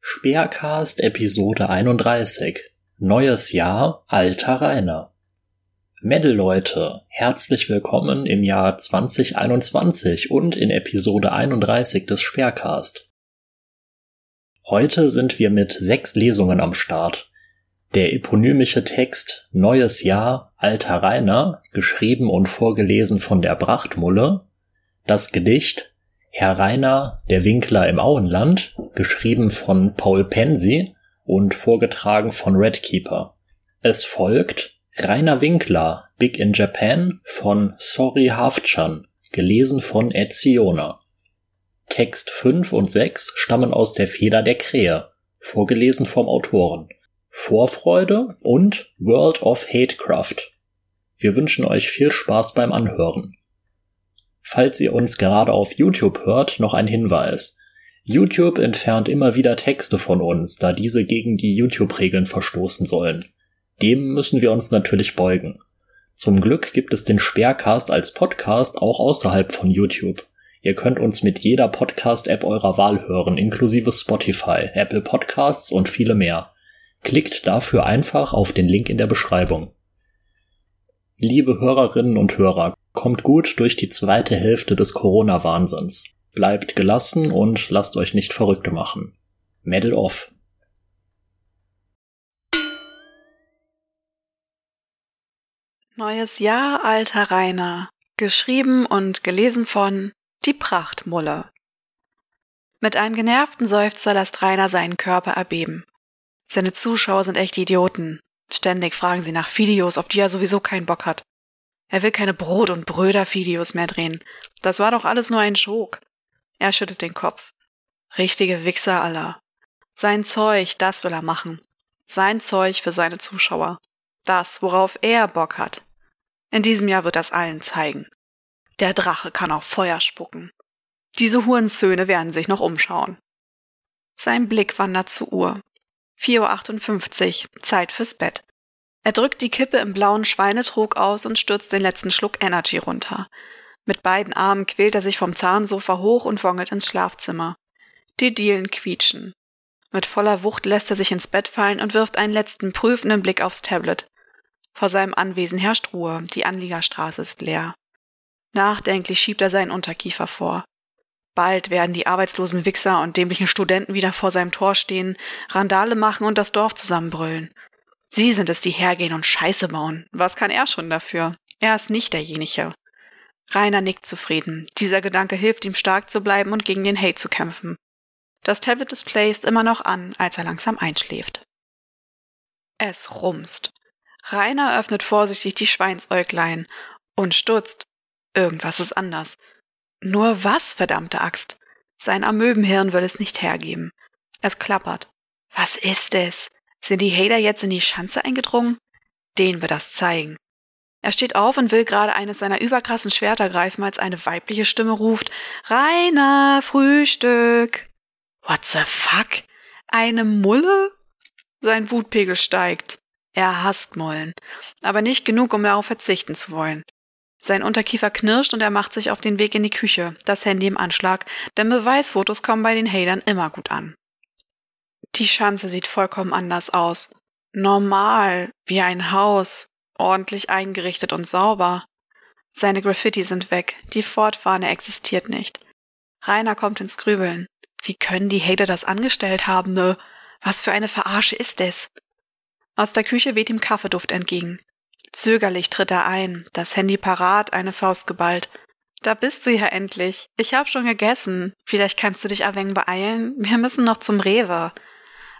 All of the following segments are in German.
Speercast Episode 31 Neues Jahr, alter Rainer. Metal-Leute, herzlich willkommen im Jahr 2021 und in Episode 31 des Speercast. Heute sind wir mit sechs Lesungen am Start. Der eponymische Text Neues Jahr, alter Rainer, geschrieben und vorgelesen von der Brachtmulle, das Gedicht Herr Rainer, der Winkler im Auenland, geschrieben von Paul Pensi und vorgetragen von Redkeeper. Es folgt Rainer Winkler, Big in Japan von Sorry Hafchan, gelesen von Etziona. Text 5 und 6 stammen aus der Feder der Krähe, vorgelesen vom Autoren. Vorfreude und World of Hatecraft. Wir wünschen euch viel Spaß beim Anhören. Falls ihr uns gerade auf YouTube hört, noch ein Hinweis. YouTube entfernt immer wieder Texte von uns, da diese gegen die YouTube-Regeln verstoßen sollen. Dem müssen wir uns natürlich beugen. Zum Glück gibt es den Sperrcast als Podcast auch außerhalb von YouTube. Ihr könnt uns mit jeder Podcast-App eurer Wahl hören, inklusive Spotify, Apple Podcasts und viele mehr. Klickt dafür einfach auf den Link in der Beschreibung. Liebe Hörerinnen und Hörer, Kommt gut durch die zweite Hälfte des Corona-Wahnsinns. Bleibt gelassen und lasst euch nicht verrückt machen. Medal off. Neues Jahr, alter Rainer. Geschrieben und gelesen von Die Prachtmulle. Mit einem genervten Seufzer lässt Rainer seinen Körper erbeben. Seine Zuschauer sind echt Idioten. Ständig fragen sie nach Videos, auf die er sowieso keinen Bock hat. Er will keine Brot- und Bröder-Videos mehr drehen. Das war doch alles nur ein Schog. Er schüttet den Kopf. Richtige Wichser aller. Sein Zeug, das will er machen. Sein Zeug für seine Zuschauer. Das, worauf er Bock hat. In diesem Jahr wird das allen zeigen. Der Drache kann auch Feuer spucken. Diese Hurensöhne werden sich noch umschauen. Sein Blick wandert zur Uhr. 4.58 Uhr, Zeit fürs Bett. Er drückt die Kippe im blauen Schweinetrog aus und stürzt den letzten Schluck Energy runter. Mit beiden Armen quält er sich vom Zahnsofa hoch und wongelt ins Schlafzimmer. Die Dielen quietschen. Mit voller Wucht lässt er sich ins Bett fallen und wirft einen letzten prüfenden Blick aufs Tablet. Vor seinem Anwesen herrscht Ruhe, die Anliegerstraße ist leer. Nachdenklich schiebt er seinen Unterkiefer vor. Bald werden die arbeitslosen Wichser und dämlichen Studenten wieder vor seinem Tor stehen, Randale machen und das Dorf zusammenbrüllen. Sie sind es, die hergehen und Scheiße bauen. Was kann er schon dafür? Er ist nicht derjenige. Rainer nickt zufrieden. Dieser Gedanke hilft ihm stark zu bleiben und gegen den Hate zu kämpfen. Das Tablet-Display ist immer noch an, als er langsam einschläft. Es rumst. Rainer öffnet vorsichtig die Schweinsäuglein und stutzt. Irgendwas ist anders. Nur was, verdammte Axt? Sein Amöbenhirn will es nicht hergeben. Es klappert. Was ist es? Sind die Hater jetzt in die Schanze eingedrungen? Den wird das zeigen. Er steht auf und will gerade eines seiner überkrassen Schwerter greifen, als eine weibliche Stimme ruft, Rainer, Frühstück. What the fuck? Eine Mulle? Sein Wutpegel steigt. Er hasst Mullen, aber nicht genug, um darauf verzichten zu wollen. Sein Unterkiefer knirscht und er macht sich auf den Weg in die Küche, das Handy im Anschlag, denn Beweisfotos kommen bei den Hatern immer gut an. Die Schanze sieht vollkommen anders aus. Normal, wie ein Haus, ordentlich eingerichtet und sauber. Seine Graffiti sind weg, die Fortfahne existiert nicht. Rainer kommt ins Grübeln. Wie können die Hater das angestellt haben, ne? Was für eine Verarsche ist es? Aus der Küche weht ihm Kaffeeduft entgegen. Zögerlich tritt er ein, das Handy parat, eine Faust geballt. Da bist du ja endlich. Ich hab schon gegessen. Vielleicht kannst du dich ein beeilen. Wir müssen noch zum Rewe.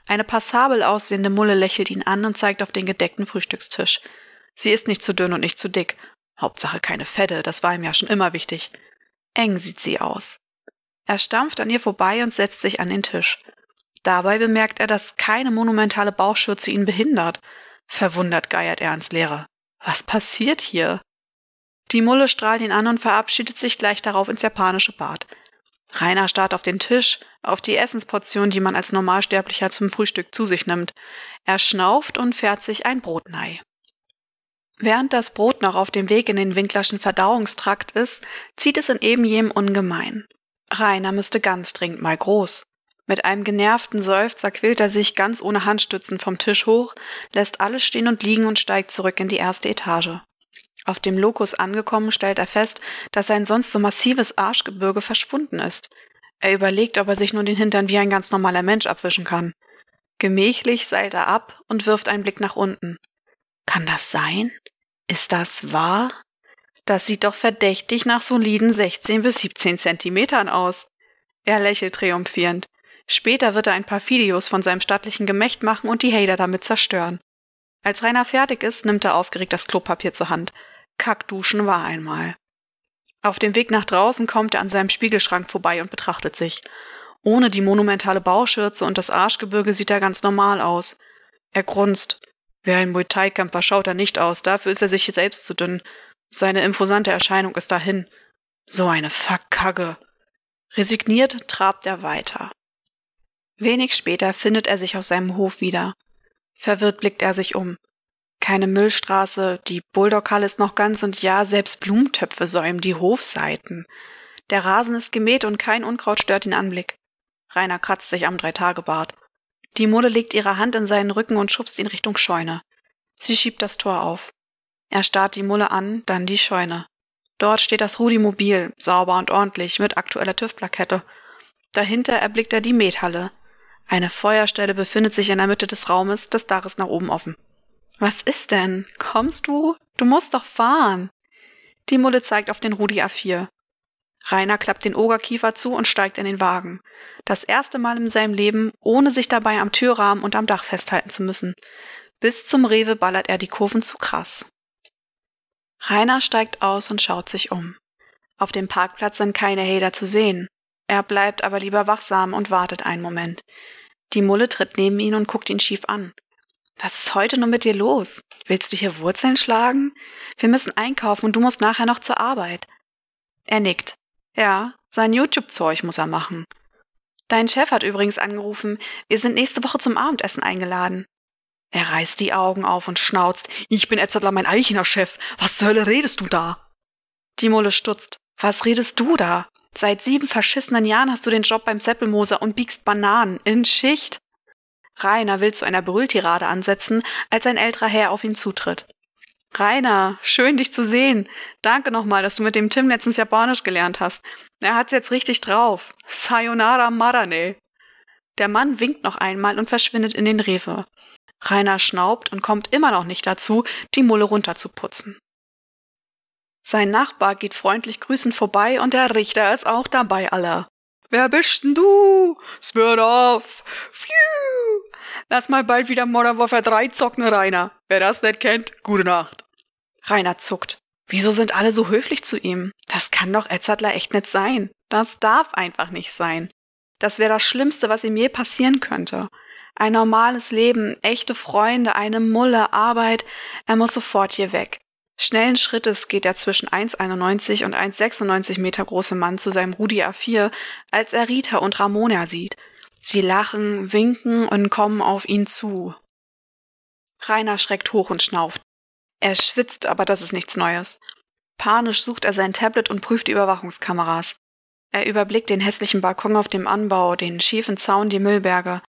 Eine passabel aussehende Mulle lächelt ihn an und zeigt auf den gedeckten Frühstückstisch. Sie ist nicht zu dünn und nicht zu dick. Hauptsache keine Fette, das war ihm ja schon immer wichtig. Eng sieht sie aus. Er stampft an ihr vorbei und setzt sich an den Tisch. Dabei bemerkt er, dass keine monumentale Bauchschürze ihn behindert. Verwundert geiert er ans Leere. Was passiert hier? Die Mulle strahlt ihn an und verabschiedet sich gleich darauf ins japanische Bad. Rainer starrt auf den Tisch, auf die Essensportion, die man als Normalsterblicher zum Frühstück zu sich nimmt. Er schnauft und fährt sich ein Brotnei. Während das Brot noch auf dem Weg in den Winklerschen Verdauungstrakt ist, zieht es in eben jenem ungemein. Rainer müsste ganz dringend mal groß. Mit einem genervten Seufzer quält er sich ganz ohne Handstützen vom Tisch hoch, lässt alles stehen und liegen und steigt zurück in die erste Etage. Auf dem Lokus angekommen, stellt er fest, dass sein sonst so massives Arschgebirge verschwunden ist. Er überlegt, ob er sich nun den Hintern wie ein ganz normaler Mensch abwischen kann. Gemächlich seilt er ab und wirft einen Blick nach unten. Kann das sein? Ist das wahr? Das sieht doch verdächtig nach soliden 16 bis 17 Zentimetern aus. Er lächelt triumphierend. Später wird er ein paar Videos von seinem stattlichen Gemächt machen und die Hater damit zerstören. Als Rainer fertig ist, nimmt er aufgeregt das Klopapier zur Hand. Kackduschen war einmal. Auf dem Weg nach draußen kommt er an seinem Spiegelschrank vorbei und betrachtet sich. Ohne die monumentale Bauschürze und das Arschgebirge sieht er ganz normal aus. Er grunzt. Wer ein Muay Thai-Kämpfer schaut er nicht aus, dafür ist er sich selbst zu dünn. Seine imposante Erscheinung ist dahin. So eine Verkacke. Resigniert trabt er weiter. Wenig später findet er sich auf seinem Hof wieder. Verwirrt blickt er sich um. Keine Müllstraße, die Bulldoghalle ist noch ganz und ja, selbst Blumentöpfe säumen die Hofseiten. Der Rasen ist gemäht und kein Unkraut stört den Anblick. Rainer kratzt sich am Dreitagebart. Die Mulle legt ihre Hand in seinen Rücken und schubst ihn Richtung Scheune. Sie schiebt das Tor auf. Er starrt die Mulle an, dann die Scheune. Dort steht das Rudi-Mobil, sauber und ordentlich, mit aktueller TÜV-Plakette. Dahinter erblickt er die Methalle. Eine Feuerstelle befindet sich in der Mitte des Raumes, das Dach ist nach oben offen. Was ist denn? Kommst du? Du musst doch fahren. Die Mulle zeigt auf den Rudi A4. Rainer klappt den Ogerkiefer zu und steigt in den Wagen. Das erste Mal in seinem Leben, ohne sich dabei am Türrahmen und am Dach festhalten zu müssen. Bis zum Rewe ballert er die Kurven zu krass. Rainer steigt aus und schaut sich um. Auf dem Parkplatz sind keine Hader zu sehen. Er bleibt aber lieber wachsam und wartet einen Moment. Die Mulle tritt neben ihn und guckt ihn schief an. Was ist heute nur mit dir los? Willst du hier Wurzeln schlagen? Wir müssen einkaufen und du musst nachher noch zur Arbeit. Er nickt. Ja, sein YouTube-Zeug muss er machen. Dein Chef hat übrigens angerufen. Wir sind nächste Woche zum Abendessen eingeladen. Er reißt die Augen auf und schnauzt. Ich bin Etzadler mein eigener Chef. Was zur Hölle redest du da? Die Mulle stutzt. Was redest du da? Seit sieben verschissenen Jahren hast du den Job beim Seppelmoser und biegst Bananen in Schicht. Rainer will zu einer Brülltirade ansetzen, als ein älterer Herr auf ihn zutritt. Rainer, schön dich zu sehen. Danke nochmal, dass du mit dem Tim letztens Japanisch gelernt hast. Er hat's jetzt richtig drauf. Sayonara Marane. Der Mann winkt noch einmal und verschwindet in den Rewe. Rainer schnaubt und kommt immer noch nicht dazu, die Mulle runterzuputzen. Sein Nachbar geht freundlich grüßend vorbei und der Richter ist auch dabei, aller. Wer bist denn du? Smirnoff. Pfiuh. Lass mal bald wieder Modern Warfare 3 zocken, Rainer. Wer das nicht kennt, gute Nacht. Rainer zuckt. Wieso sind alle so höflich zu ihm? Das kann doch Edzardler echt nicht sein. Das darf einfach nicht sein. Das wäre das Schlimmste, was ihm je passieren könnte. Ein normales Leben, echte Freunde, eine Mulle, Arbeit. Er muss sofort hier weg. Schnellen Schrittes geht der zwischen 1,91 und 1,96 Meter große Mann zu seinem Rudi A4, als er Rita und Ramona sieht. Sie lachen, winken und kommen auf ihn zu. Rainer schreckt hoch und schnauft. Er schwitzt, aber das ist nichts Neues. Panisch sucht er sein Tablet und prüft die Überwachungskameras. Er überblickt den hässlichen Balkon auf dem Anbau, den schiefen Zaun, die Müllberge.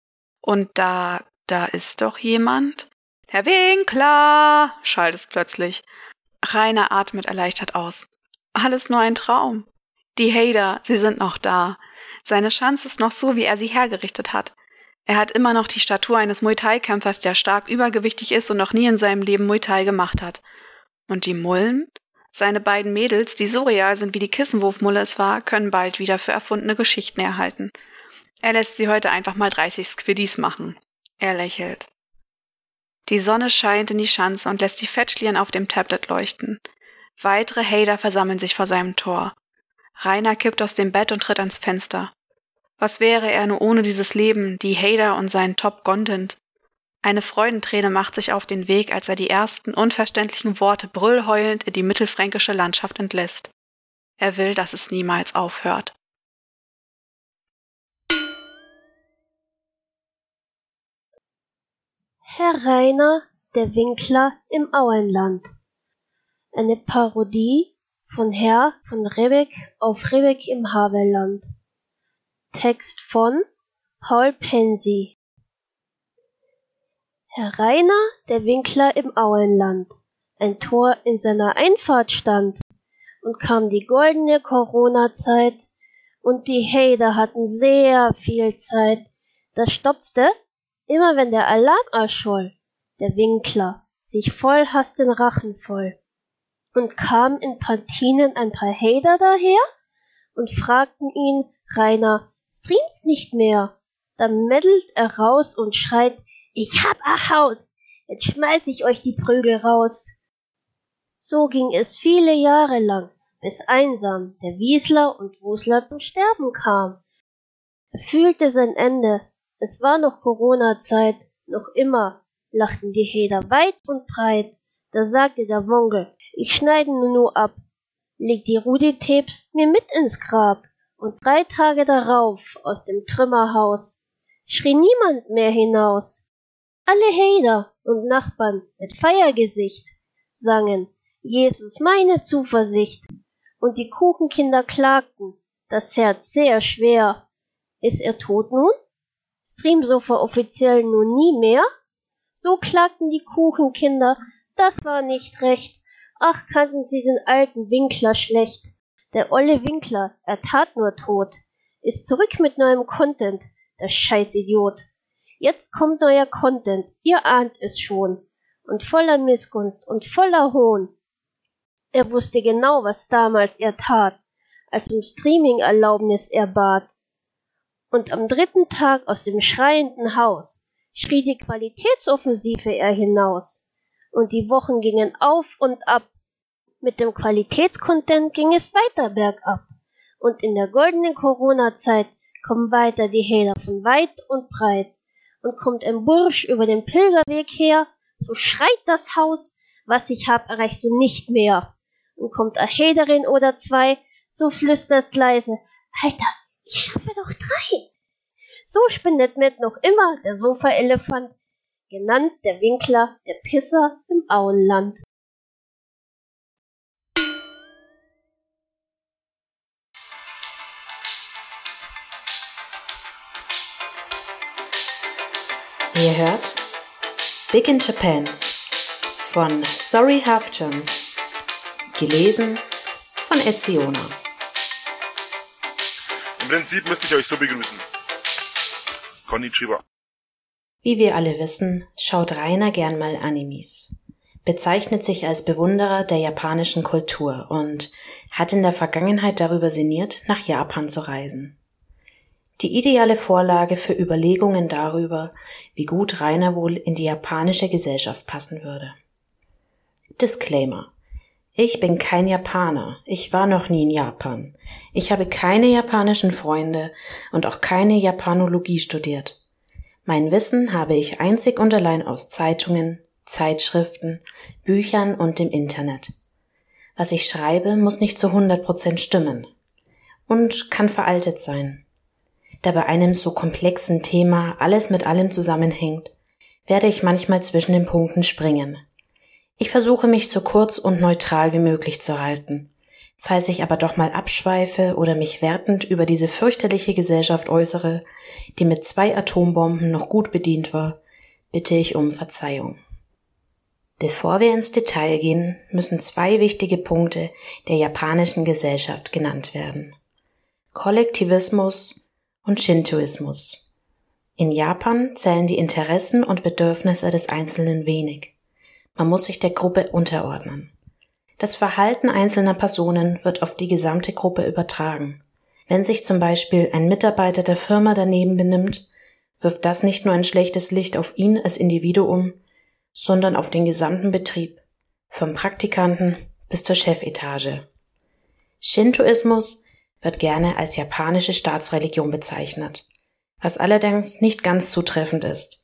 Und da, da ist doch jemand? Herr Winkler! schallt es plötzlich. Rainer atmet erleichtert aus. Alles nur ein Traum. Die Hader, sie sind noch da. Seine Chance ist noch so, wie er sie hergerichtet hat. Er hat immer noch die Statur eines Muay Thai-Kämpfers, der stark übergewichtig ist und noch nie in seinem Leben Muay Thai gemacht hat. Und die Mullen? Seine beiden Mädels, die so real sind, wie die Kissenwurfmulle es war, können bald wieder für erfundene Geschichten erhalten. Er lässt sie heute einfach mal 30 Squiddies machen. Er lächelt. Die Sonne scheint in die Schanze und lässt die Fettschlieren auf dem Tablet leuchten. Weitere Hader versammeln sich vor seinem Tor. Rainer kippt aus dem Bett und tritt ans Fenster. Was wäre er nur ohne dieses Leben, die Hader und seinen Top-Content? Eine Freudenträne macht sich auf den Weg, als er die ersten unverständlichen Worte brüllheulend in die mittelfränkische Landschaft entlässt. Er will, dass es niemals aufhört. Herr Rainer, der Winkler im Auenland. Eine Parodie von Herr von Rebeck auf Rebeck im Havelland. Text von Paul Pensi Herr Rainer, der Winkler im Auenland, ein Tor in seiner Einfahrt stand, und kam die goldene Corona-Zeit, und die Hader hatten sehr viel Zeit. Da stopfte, immer wenn der Alarm erscholl, der Winkler sich voll Hass den Rachen voll und kam in Pantinen ein paar Hader daher und fragten ihn, Rainer, streamst nicht mehr? Dann meddelt er raus und schreit, ich hab a Haus, jetzt schmeiß ich euch die Prügel raus. So ging es viele Jahre lang, bis einsam der Wiesler und Wusler zum Sterben kam. Er fühlte sein Ende, es war noch Corona-Zeit, noch immer lachten die Heder weit und breit. Da sagte der Wongel, ich schneide nur ab, leg die Rudi-Tapes mir mit ins Grab. Und drei Tage darauf aus dem Trümmerhaus schrie niemand mehr hinaus. Alle Heder und Nachbarn mit Feiergesicht sangen Jesus meine Zuversicht. Und die Kuchenkinder klagten, das Herz sehr schwer. Ist er tot nun? Streamsofa offiziell nun nie mehr? So klagten die Kuchenkinder, das war nicht recht. Ach, kannten sie den alten Winkler schlecht. Der olle Winkler, er tat nur tot. Ist zurück mit neuem Content, der Scheißidiot. Jetzt kommt neuer Content, ihr ahnt es schon. Und voller Missgunst und voller Hohn. Er wusste genau, was damals er tat, als um Streaming-Erlaubnis er bat. Und am dritten Tag aus dem schreienden Haus schrie die Qualitätsoffensive er hinaus. Und die Wochen gingen auf und ab. Mit dem Qualitätscontent ging es weiter bergab. Und in der goldenen Corona-Zeit kommen weiter die Hähler von weit und breit. Und kommt ein Bursch über den Pilgerweg her, so schreit das Haus, was ich hab, erreichst du nicht mehr. Und kommt a Hederin oder zwei, so flüsterst leise, Alter, ich schaffe doch drei. So spinnet Matt noch immer der Sofaelefant, genannt der Winkler, der Pisser im Auenland. Ihr hört Big in Japan von Sorry Halfjan, gelesen von Etziona. Im Prinzip müsste ich euch so begrüßen. Konnichiwa. Wie wir alle wissen, schaut Rainer gern mal Animes, bezeichnet sich als Bewunderer der japanischen Kultur und hat in der Vergangenheit darüber sinniert, nach Japan zu reisen. Die ideale Vorlage für Überlegungen darüber, wie gut Rainer wohl in die japanische Gesellschaft passen würde. Disclaimer. Ich bin kein Japaner. Ich war noch nie in Japan. Ich habe keine japanischen Freunde und auch keine Japanologie studiert. Mein Wissen habe ich einzig und allein aus Zeitungen, Zeitschriften, Büchern und dem Internet. Was ich schreibe, muss nicht zu 100 Prozent stimmen und kann veraltet sein. Da bei einem so komplexen Thema alles mit allem zusammenhängt, werde ich manchmal zwischen den Punkten springen. Ich versuche mich so kurz und neutral wie möglich zu halten. Falls ich aber doch mal abschweife oder mich wertend über diese fürchterliche Gesellschaft äußere, die mit zwei Atombomben noch gut bedient war, bitte ich um Verzeihung. Bevor wir ins Detail gehen, müssen zwei wichtige Punkte der japanischen Gesellschaft genannt werden. Kollektivismus und Shintoismus. In Japan zählen die Interessen und Bedürfnisse des Einzelnen wenig. Man muss sich der Gruppe unterordnen. Das Verhalten einzelner Personen wird auf die gesamte Gruppe übertragen. Wenn sich zum Beispiel ein Mitarbeiter der Firma daneben benimmt, wirft das nicht nur ein schlechtes Licht auf ihn als Individuum, sondern auf den gesamten Betrieb, vom Praktikanten bis zur Chefetage. Shintoismus wird gerne als japanische Staatsreligion bezeichnet, was allerdings nicht ganz zutreffend ist.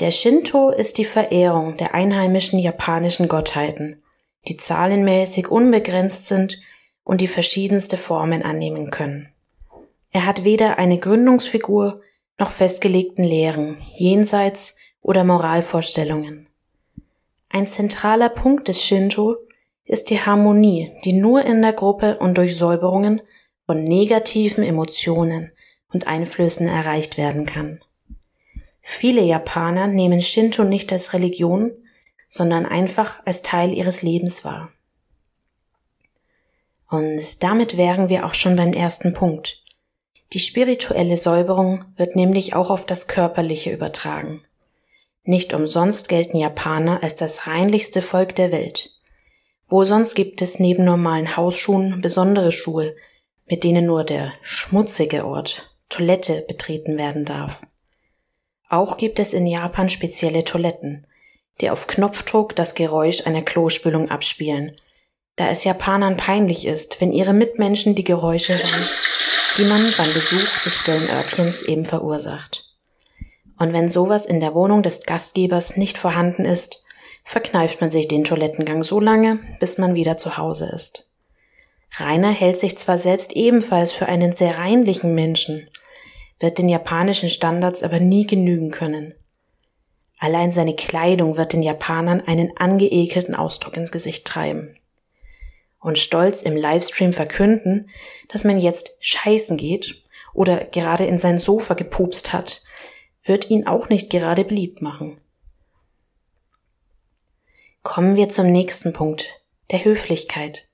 Der Shinto ist die Verehrung der einheimischen japanischen Gottheiten, die zahlenmäßig unbegrenzt sind und die verschiedenste Formen annehmen können. Er hat weder eine Gründungsfigur noch festgelegten Lehren, Jenseits oder Moralvorstellungen. Ein zentraler Punkt des Shinto ist die Harmonie, die nur in der Gruppe und durch Säuberungen von negativen Emotionen und Einflüssen erreicht werden kann. Viele Japaner nehmen Shinto nicht als Religion, sondern einfach als Teil ihres Lebens wahr. Und damit wären wir auch schon beim ersten Punkt. Die spirituelle Säuberung wird nämlich auch auf das Körperliche übertragen. Nicht umsonst gelten Japaner als das reinlichste Volk der Welt. Wo sonst gibt es neben normalen Hausschuhen besondere Schuhe, mit denen nur der schmutzige Ort, Toilette, betreten werden darf. Auch gibt es in Japan spezielle Toiletten, die auf Knopfdruck das Geräusch einer Klospülung abspielen, da es Japanern peinlich ist, wenn ihre Mitmenschen die Geräusche hören, die man beim Besuch des stillen Örtchens eben verursacht. Und wenn sowas in der Wohnung des Gastgebers nicht vorhanden ist, verkneift man sich den Toilettengang so lange, bis man wieder zu Hause ist. Rainer hält sich zwar selbst ebenfalls für einen sehr reinlichen Menschen, wird den japanischen Standards aber nie genügen können. Allein seine Kleidung wird den Japanern einen angeekelten Ausdruck ins Gesicht treiben. Und stolz im Livestream verkünden, dass man jetzt scheißen geht oder gerade in sein Sofa gepupst hat, wird ihn auch nicht gerade beliebt machen. Kommen wir zum nächsten Punkt, der Höflichkeit.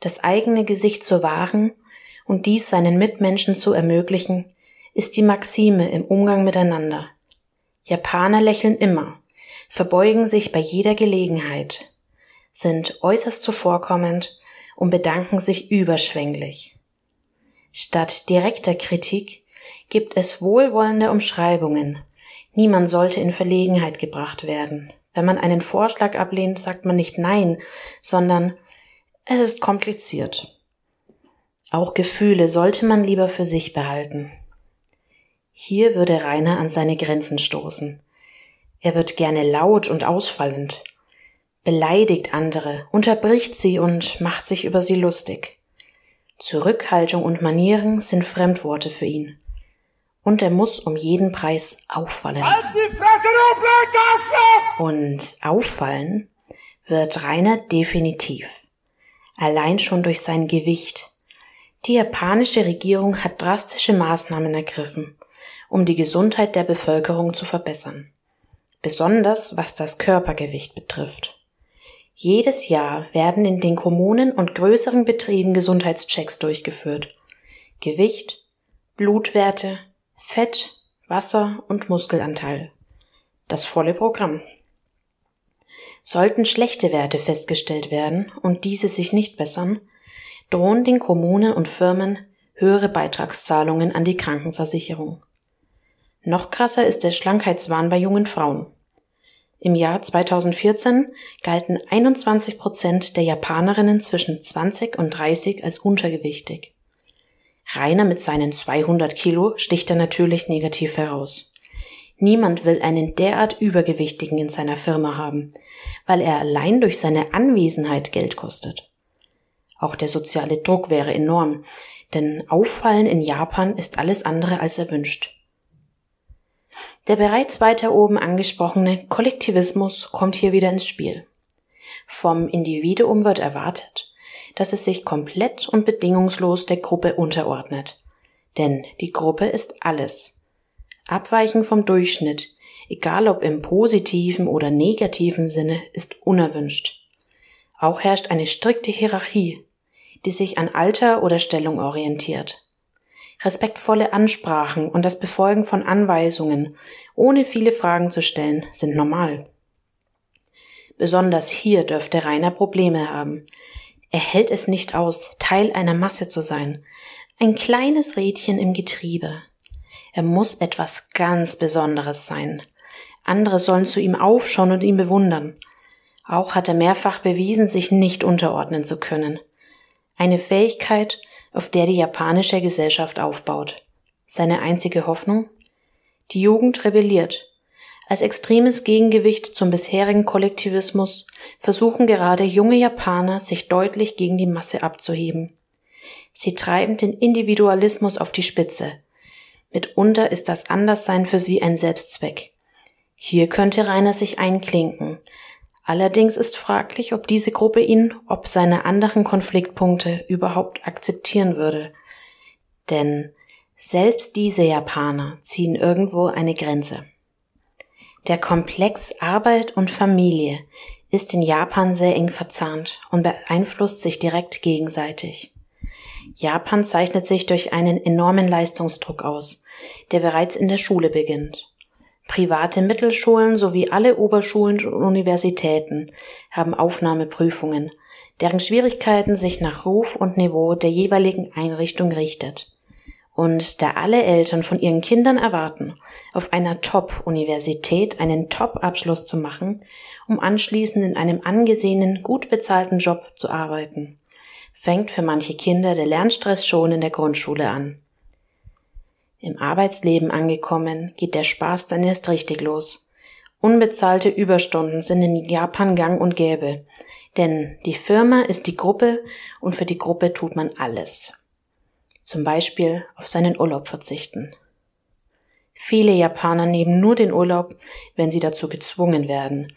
Das eigene Gesicht zu wahren und dies seinen Mitmenschen zu ermöglichen, ist die Maxime im Umgang miteinander. Japaner lächeln immer, verbeugen sich bei jeder Gelegenheit, sind äußerst zuvorkommend und bedanken sich überschwänglich. Statt direkter Kritik gibt es wohlwollende Umschreibungen. Niemand sollte in Verlegenheit gebracht werden. Wenn man einen Vorschlag ablehnt, sagt man nicht Nein, sondern es ist kompliziert. Auch Gefühle sollte man lieber für sich behalten. Hier würde Rainer an seine Grenzen stoßen. Er wird gerne laut und ausfallend, beleidigt andere, unterbricht sie und macht sich über sie lustig. Zurückhaltung und Manieren sind Fremdworte für ihn. Und er muss um jeden Preis auffallen. Und auffallen wird Rainer definitiv. Allein schon durch sein Gewicht. Die japanische Regierung hat drastische Maßnahmen ergriffen, um die Gesundheit der Bevölkerung zu verbessern, besonders was das Körpergewicht betrifft. Jedes Jahr werden in den Kommunen und größeren Betrieben Gesundheitschecks durchgeführt. Gewicht, Blutwerte, Fett, Wasser und Muskelanteil. Das volle Programm. Sollten schlechte Werte festgestellt werden und diese sich nicht bessern, drohen den Kommunen und Firmen höhere Beitragszahlungen an die Krankenversicherung. Noch krasser ist der Schlankheitswahn bei jungen Frauen. Im Jahr 2014 galten 21 Prozent der Japanerinnen zwischen 20 und 30 als untergewichtig. Rainer mit seinen 200 Kilo sticht er natürlich negativ heraus. Niemand will einen derart Übergewichtigen in seiner Firma haben, weil er allein durch seine Anwesenheit Geld kostet. Auch der soziale Druck wäre enorm, denn Auffallen in Japan ist alles andere als erwünscht. Der bereits weiter oben angesprochene Kollektivismus kommt hier wieder ins Spiel. Vom Individuum wird erwartet, dass es sich komplett und bedingungslos der Gruppe unterordnet. Denn die Gruppe ist alles. Abweichen vom Durchschnitt, egal ob im positiven oder negativen Sinne, ist unerwünscht. Auch herrscht eine strikte Hierarchie, die sich an Alter oder Stellung orientiert. Respektvolle Ansprachen und das Befolgen von Anweisungen, ohne viele Fragen zu stellen, sind normal. Besonders hier dürfte Rainer Probleme haben. Er hält es nicht aus, Teil einer Masse zu sein, ein kleines Rädchen im Getriebe. Er muss etwas ganz Besonderes sein. Andere sollen zu ihm aufschauen und ihn bewundern. Auch hat er mehrfach bewiesen, sich nicht unterordnen zu können. Eine Fähigkeit, auf der die japanische Gesellschaft aufbaut. Seine einzige Hoffnung? Die Jugend rebelliert. Als extremes Gegengewicht zum bisherigen Kollektivismus versuchen gerade junge Japaner, sich deutlich gegen die Masse abzuheben. Sie treiben den Individualismus auf die Spitze. Mitunter ist das Anderssein für sie ein Selbstzweck. Hier könnte Rainer sich einklinken, Allerdings ist fraglich, ob diese Gruppe ihn, ob seine anderen Konfliktpunkte überhaupt akzeptieren würde. Denn Selbst diese Japaner ziehen irgendwo eine Grenze. Der Komplex Arbeit und Familie ist in Japan sehr eng verzahnt und beeinflusst sich direkt gegenseitig. Japan zeichnet sich durch einen enormen Leistungsdruck aus, der bereits in der Schule beginnt. Private Mittelschulen sowie alle Oberschulen und Universitäten haben Aufnahmeprüfungen, deren Schwierigkeiten sich nach Ruf und Niveau der jeweiligen Einrichtung richtet. Und da alle Eltern von ihren Kindern erwarten, auf einer Top-Universität einen Top-Abschluss zu machen, um anschließend in einem angesehenen, gut bezahlten Job zu arbeiten, fängt für manche Kinder der Lernstress schon in der Grundschule an. Im Arbeitsleben angekommen, geht der Spaß dann erst richtig los. Unbezahlte Überstunden sind in Japan gang und gäbe, denn die Firma ist die Gruppe und für die Gruppe tut man alles zum Beispiel auf seinen Urlaub verzichten. Viele Japaner nehmen nur den Urlaub, wenn sie dazu gezwungen werden.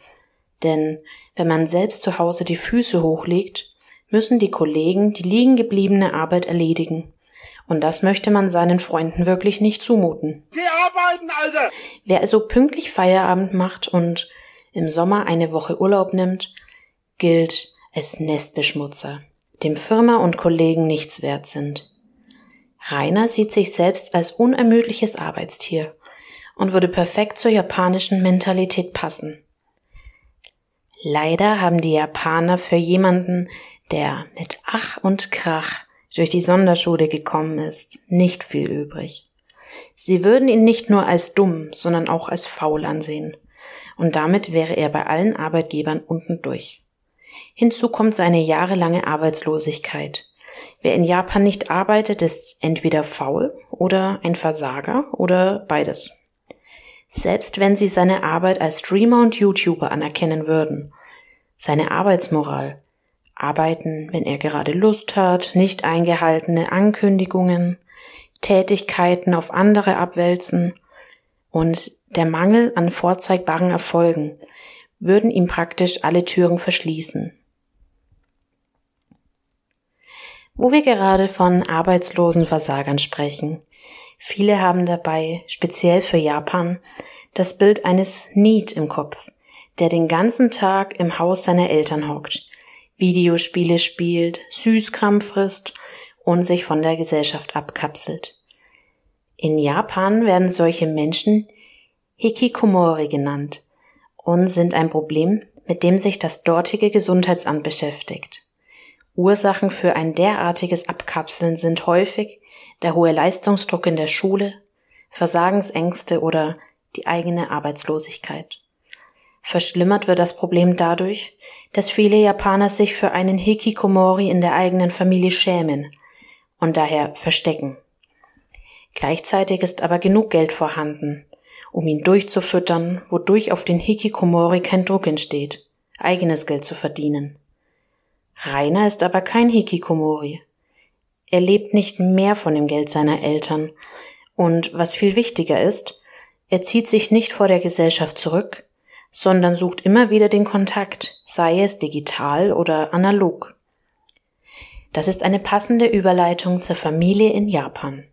Denn wenn man selbst zu Hause die Füße hochlegt, müssen die Kollegen die liegen gebliebene Arbeit erledigen. Und das möchte man seinen Freunden wirklich nicht zumuten. Geh arbeiten, Alter! Wer also pünktlich Feierabend macht und im Sommer eine Woche Urlaub nimmt, gilt als Nestbeschmutzer, dem Firma und Kollegen nichts wert sind. Rainer sieht sich selbst als unermüdliches Arbeitstier und würde perfekt zur japanischen Mentalität passen. Leider haben die Japaner für jemanden, der mit Ach und Krach durch die Sonderschule gekommen ist, nicht viel übrig. Sie würden ihn nicht nur als dumm, sondern auch als faul ansehen. Und damit wäre er bei allen Arbeitgebern unten durch. Hinzu kommt seine jahrelange Arbeitslosigkeit, Wer in Japan nicht arbeitet, ist entweder faul oder ein Versager oder beides. Selbst wenn sie seine Arbeit als Streamer und YouTuber anerkennen würden. Seine Arbeitsmoral. Arbeiten, wenn er gerade Lust hat, nicht eingehaltene Ankündigungen, Tätigkeiten auf andere abwälzen und der Mangel an vorzeigbaren Erfolgen würden ihm praktisch alle Türen verschließen. Wo wir gerade von arbeitslosen Versagern sprechen. Viele haben dabei, speziell für Japan, das Bild eines Need im Kopf, der den ganzen Tag im Haus seiner Eltern hockt, Videospiele spielt, Süßkram frisst und sich von der Gesellschaft abkapselt. In Japan werden solche Menschen Hikikomori genannt und sind ein Problem, mit dem sich das dortige Gesundheitsamt beschäftigt. Ursachen für ein derartiges Abkapseln sind häufig der hohe Leistungsdruck in der Schule, Versagensängste oder die eigene Arbeitslosigkeit. Verschlimmert wird das Problem dadurch, dass viele Japaner sich für einen Hikikomori in der eigenen Familie schämen und daher verstecken. Gleichzeitig ist aber genug Geld vorhanden, um ihn durchzufüttern, wodurch auf den Hikikomori kein Druck entsteht, eigenes Geld zu verdienen. Rainer ist aber kein Hikikomori. Er lebt nicht mehr von dem Geld seiner Eltern. Und was viel wichtiger ist, er zieht sich nicht vor der Gesellschaft zurück, sondern sucht immer wieder den Kontakt, sei es digital oder analog. Das ist eine passende Überleitung zur Familie in Japan.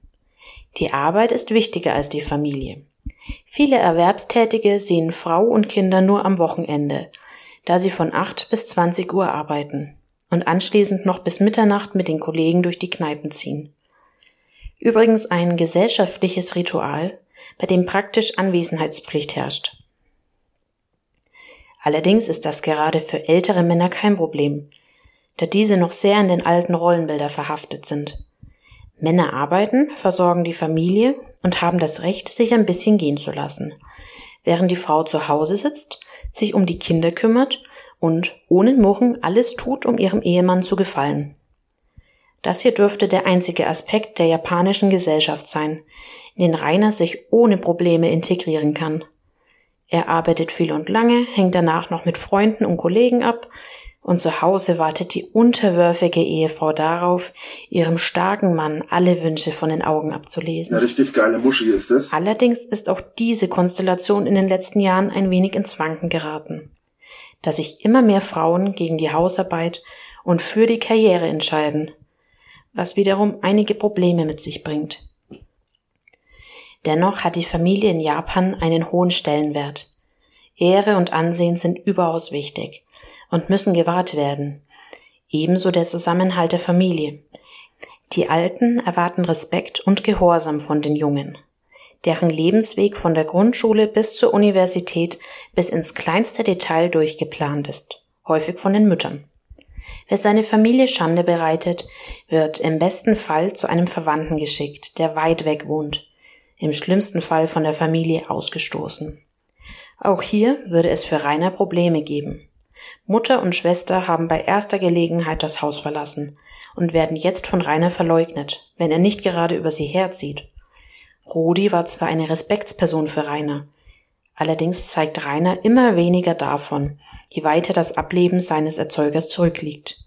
Die Arbeit ist wichtiger als die Familie. Viele Erwerbstätige sehen Frau und Kinder nur am Wochenende, da sie von 8 bis 20 Uhr arbeiten und anschließend noch bis Mitternacht mit den Kollegen durch die Kneipen ziehen. Übrigens ein gesellschaftliches Ritual, bei dem praktisch Anwesenheitspflicht herrscht. Allerdings ist das gerade für ältere Männer kein Problem, da diese noch sehr in den alten Rollenbilder verhaftet sind. Männer arbeiten, versorgen die Familie und haben das Recht, sich ein bisschen gehen zu lassen, während die Frau zu Hause sitzt, sich um die Kinder kümmert und ohne Murren alles tut, um ihrem Ehemann zu gefallen. Das hier dürfte der einzige Aspekt der japanischen Gesellschaft sein, in den Rainer sich ohne Probleme integrieren kann. Er arbeitet viel und lange, hängt danach noch mit Freunden und Kollegen ab, und zu Hause wartet die unterwürfige Ehefrau darauf, ihrem starken Mann alle Wünsche von den Augen abzulesen. Eine richtig geile Muschi ist das. Allerdings ist auch diese Konstellation in den letzten Jahren ein wenig ins Wanken geraten dass sich immer mehr Frauen gegen die Hausarbeit und für die Karriere entscheiden, was wiederum einige Probleme mit sich bringt. Dennoch hat die Familie in Japan einen hohen Stellenwert. Ehre und Ansehen sind überaus wichtig und müssen gewahrt werden. Ebenso der Zusammenhalt der Familie. Die Alten erwarten Respekt und Gehorsam von den Jungen, deren Lebensweg von der Grundschule bis zur Universität bis ins kleinste Detail durchgeplant ist, häufig von den Müttern. Wer seine Familie Schande bereitet, wird im besten Fall zu einem Verwandten geschickt, der weit weg wohnt, im schlimmsten Fall von der Familie ausgestoßen. Auch hier würde es für Rainer Probleme geben. Mutter und Schwester haben bei erster Gelegenheit das Haus verlassen und werden jetzt von Rainer verleugnet, wenn er nicht gerade über sie herzieht. Rudi war zwar eine Respektsperson für Rainer, allerdings zeigt Rainer immer weniger davon, je weiter das Ableben seines Erzeugers zurückliegt.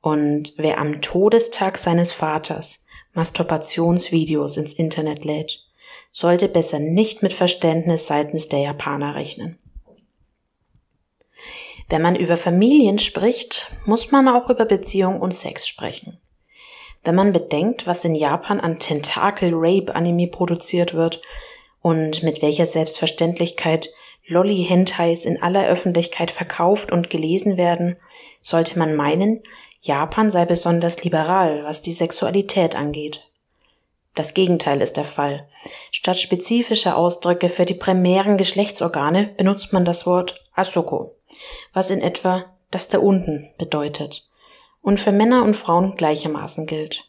Und wer am Todestag seines Vaters Masturbationsvideos ins Internet lädt, sollte besser nicht mit Verständnis seitens der Japaner rechnen. Wenn man über Familien spricht, muss man auch über Beziehung und Sex sprechen. Wenn man bedenkt, was in Japan an Tentakel-Rape-Anime produziert wird und mit welcher Selbstverständlichkeit Lolly-Hentais in aller Öffentlichkeit verkauft und gelesen werden, sollte man meinen, Japan sei besonders liberal, was die Sexualität angeht. Das Gegenteil ist der Fall. Statt spezifischer Ausdrücke für die primären Geschlechtsorgane benutzt man das Wort Asoko, was in etwa das da unten bedeutet und für Männer und Frauen gleichermaßen gilt.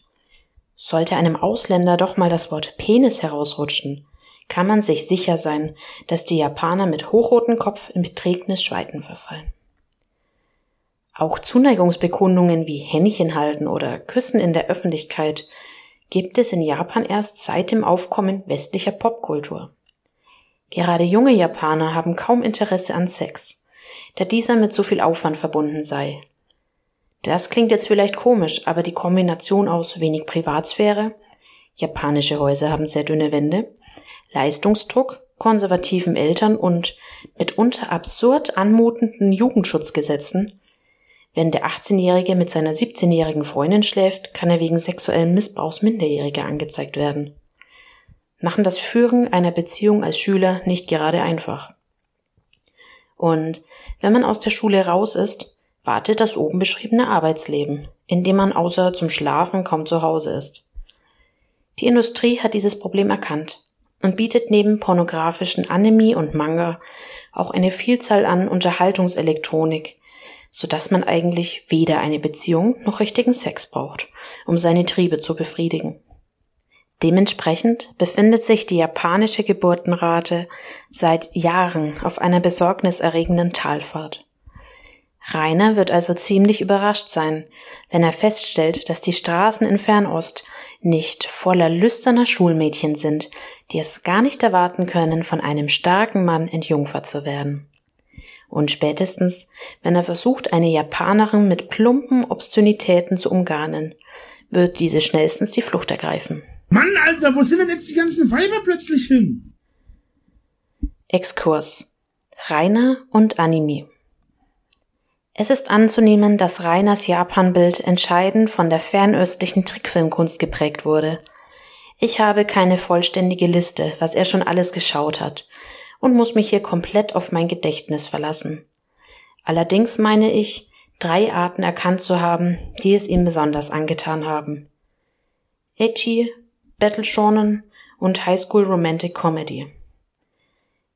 Sollte einem Ausländer doch mal das Wort Penis herausrutschen, kann man sich sicher sein, dass die Japaner mit hochrotem Kopf in beträgnis Schweiten verfallen. Auch Zuneigungsbekundungen wie Händchen halten oder Küssen in der Öffentlichkeit gibt es in Japan erst seit dem Aufkommen westlicher Popkultur. Gerade junge Japaner haben kaum Interesse an Sex, da dieser mit so viel Aufwand verbunden sei. Das klingt jetzt vielleicht komisch, aber die Kombination aus wenig Privatsphäre, japanische Häuser haben sehr dünne Wände, Leistungsdruck, konservativen Eltern und mitunter absurd anmutenden Jugendschutzgesetzen. Wenn der 18-Jährige mit seiner 17-jährigen Freundin schläft, kann er wegen sexuellen Missbrauchs Minderjähriger angezeigt werden. Machen das Führen einer Beziehung als Schüler nicht gerade einfach. Und wenn man aus der Schule raus ist, wartet das oben beschriebene Arbeitsleben, in dem man außer zum Schlafen kaum zu Hause ist. Die Industrie hat dieses Problem erkannt und bietet neben pornografischen Anime und Manga auch eine Vielzahl an Unterhaltungselektronik, so dass man eigentlich weder eine Beziehung noch richtigen Sex braucht, um seine Triebe zu befriedigen. Dementsprechend befindet sich die japanische Geburtenrate seit Jahren auf einer besorgniserregenden Talfahrt. Rainer wird also ziemlich überrascht sein, wenn er feststellt, dass die Straßen in Fernost nicht voller lüsterner Schulmädchen sind, die es gar nicht erwarten können, von einem starken Mann entjungfert zu werden. Und spätestens, wenn er versucht, eine Japanerin mit plumpen Obszönitäten zu umgarnen, wird diese schnellstens die Flucht ergreifen. Mann, Alter, wo sind denn jetzt die ganzen Weiber plötzlich hin? Exkurs. Rainer und Anime. Es ist anzunehmen, dass Rainers Japanbild entscheidend von der fernöstlichen Trickfilmkunst geprägt wurde. Ich habe keine vollständige Liste, was er schon alles geschaut hat, und muss mich hier komplett auf mein Gedächtnis verlassen. Allerdings meine ich, drei Arten erkannt zu haben, die es ihm besonders angetan haben. Ecchi, Battle Shonen und High School Romantic Comedy.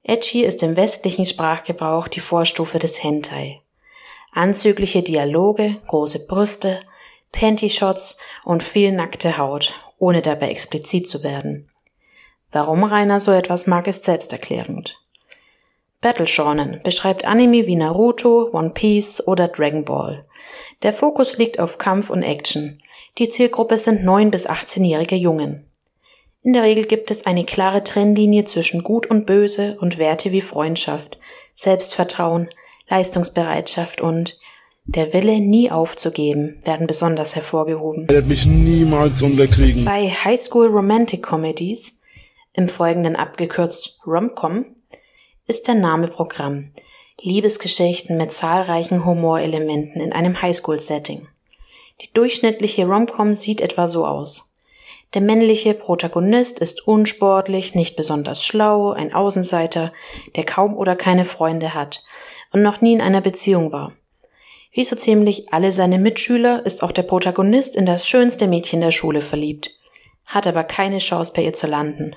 Ecchi ist im westlichen Sprachgebrauch die Vorstufe des Hentai anzügliche Dialoge, große Brüste, Panty-Shots und viel nackte Haut, ohne dabei explizit zu werden. Warum Rainer so etwas mag, ist selbsterklärend. Battle Shonen beschreibt Anime wie Naruto, One Piece oder Dragon Ball. Der Fokus liegt auf Kampf und Action. Die Zielgruppe sind 9 bis 18-jährige Jungen. In der Regel gibt es eine klare Trennlinie zwischen Gut und Böse und Werte wie Freundschaft, Selbstvertrauen, Leistungsbereitschaft und der Wille, nie aufzugeben, werden besonders hervorgehoben. Er wird mich niemals unterkriegen. Bei High School Romantic Comedies, im Folgenden abgekürzt Romcom, ist der Name Programm. Liebesgeschichten mit zahlreichen Humorelementen in einem Highschool-Setting. Die durchschnittliche Romcom sieht etwa so aus. Der männliche Protagonist ist unsportlich, nicht besonders schlau, ein Außenseiter, der kaum oder keine Freunde hat und noch nie in einer Beziehung war. Wie so ziemlich alle seine Mitschüler ist auch der Protagonist in das schönste Mädchen der Schule verliebt, hat aber keine Chance bei ihr zu landen.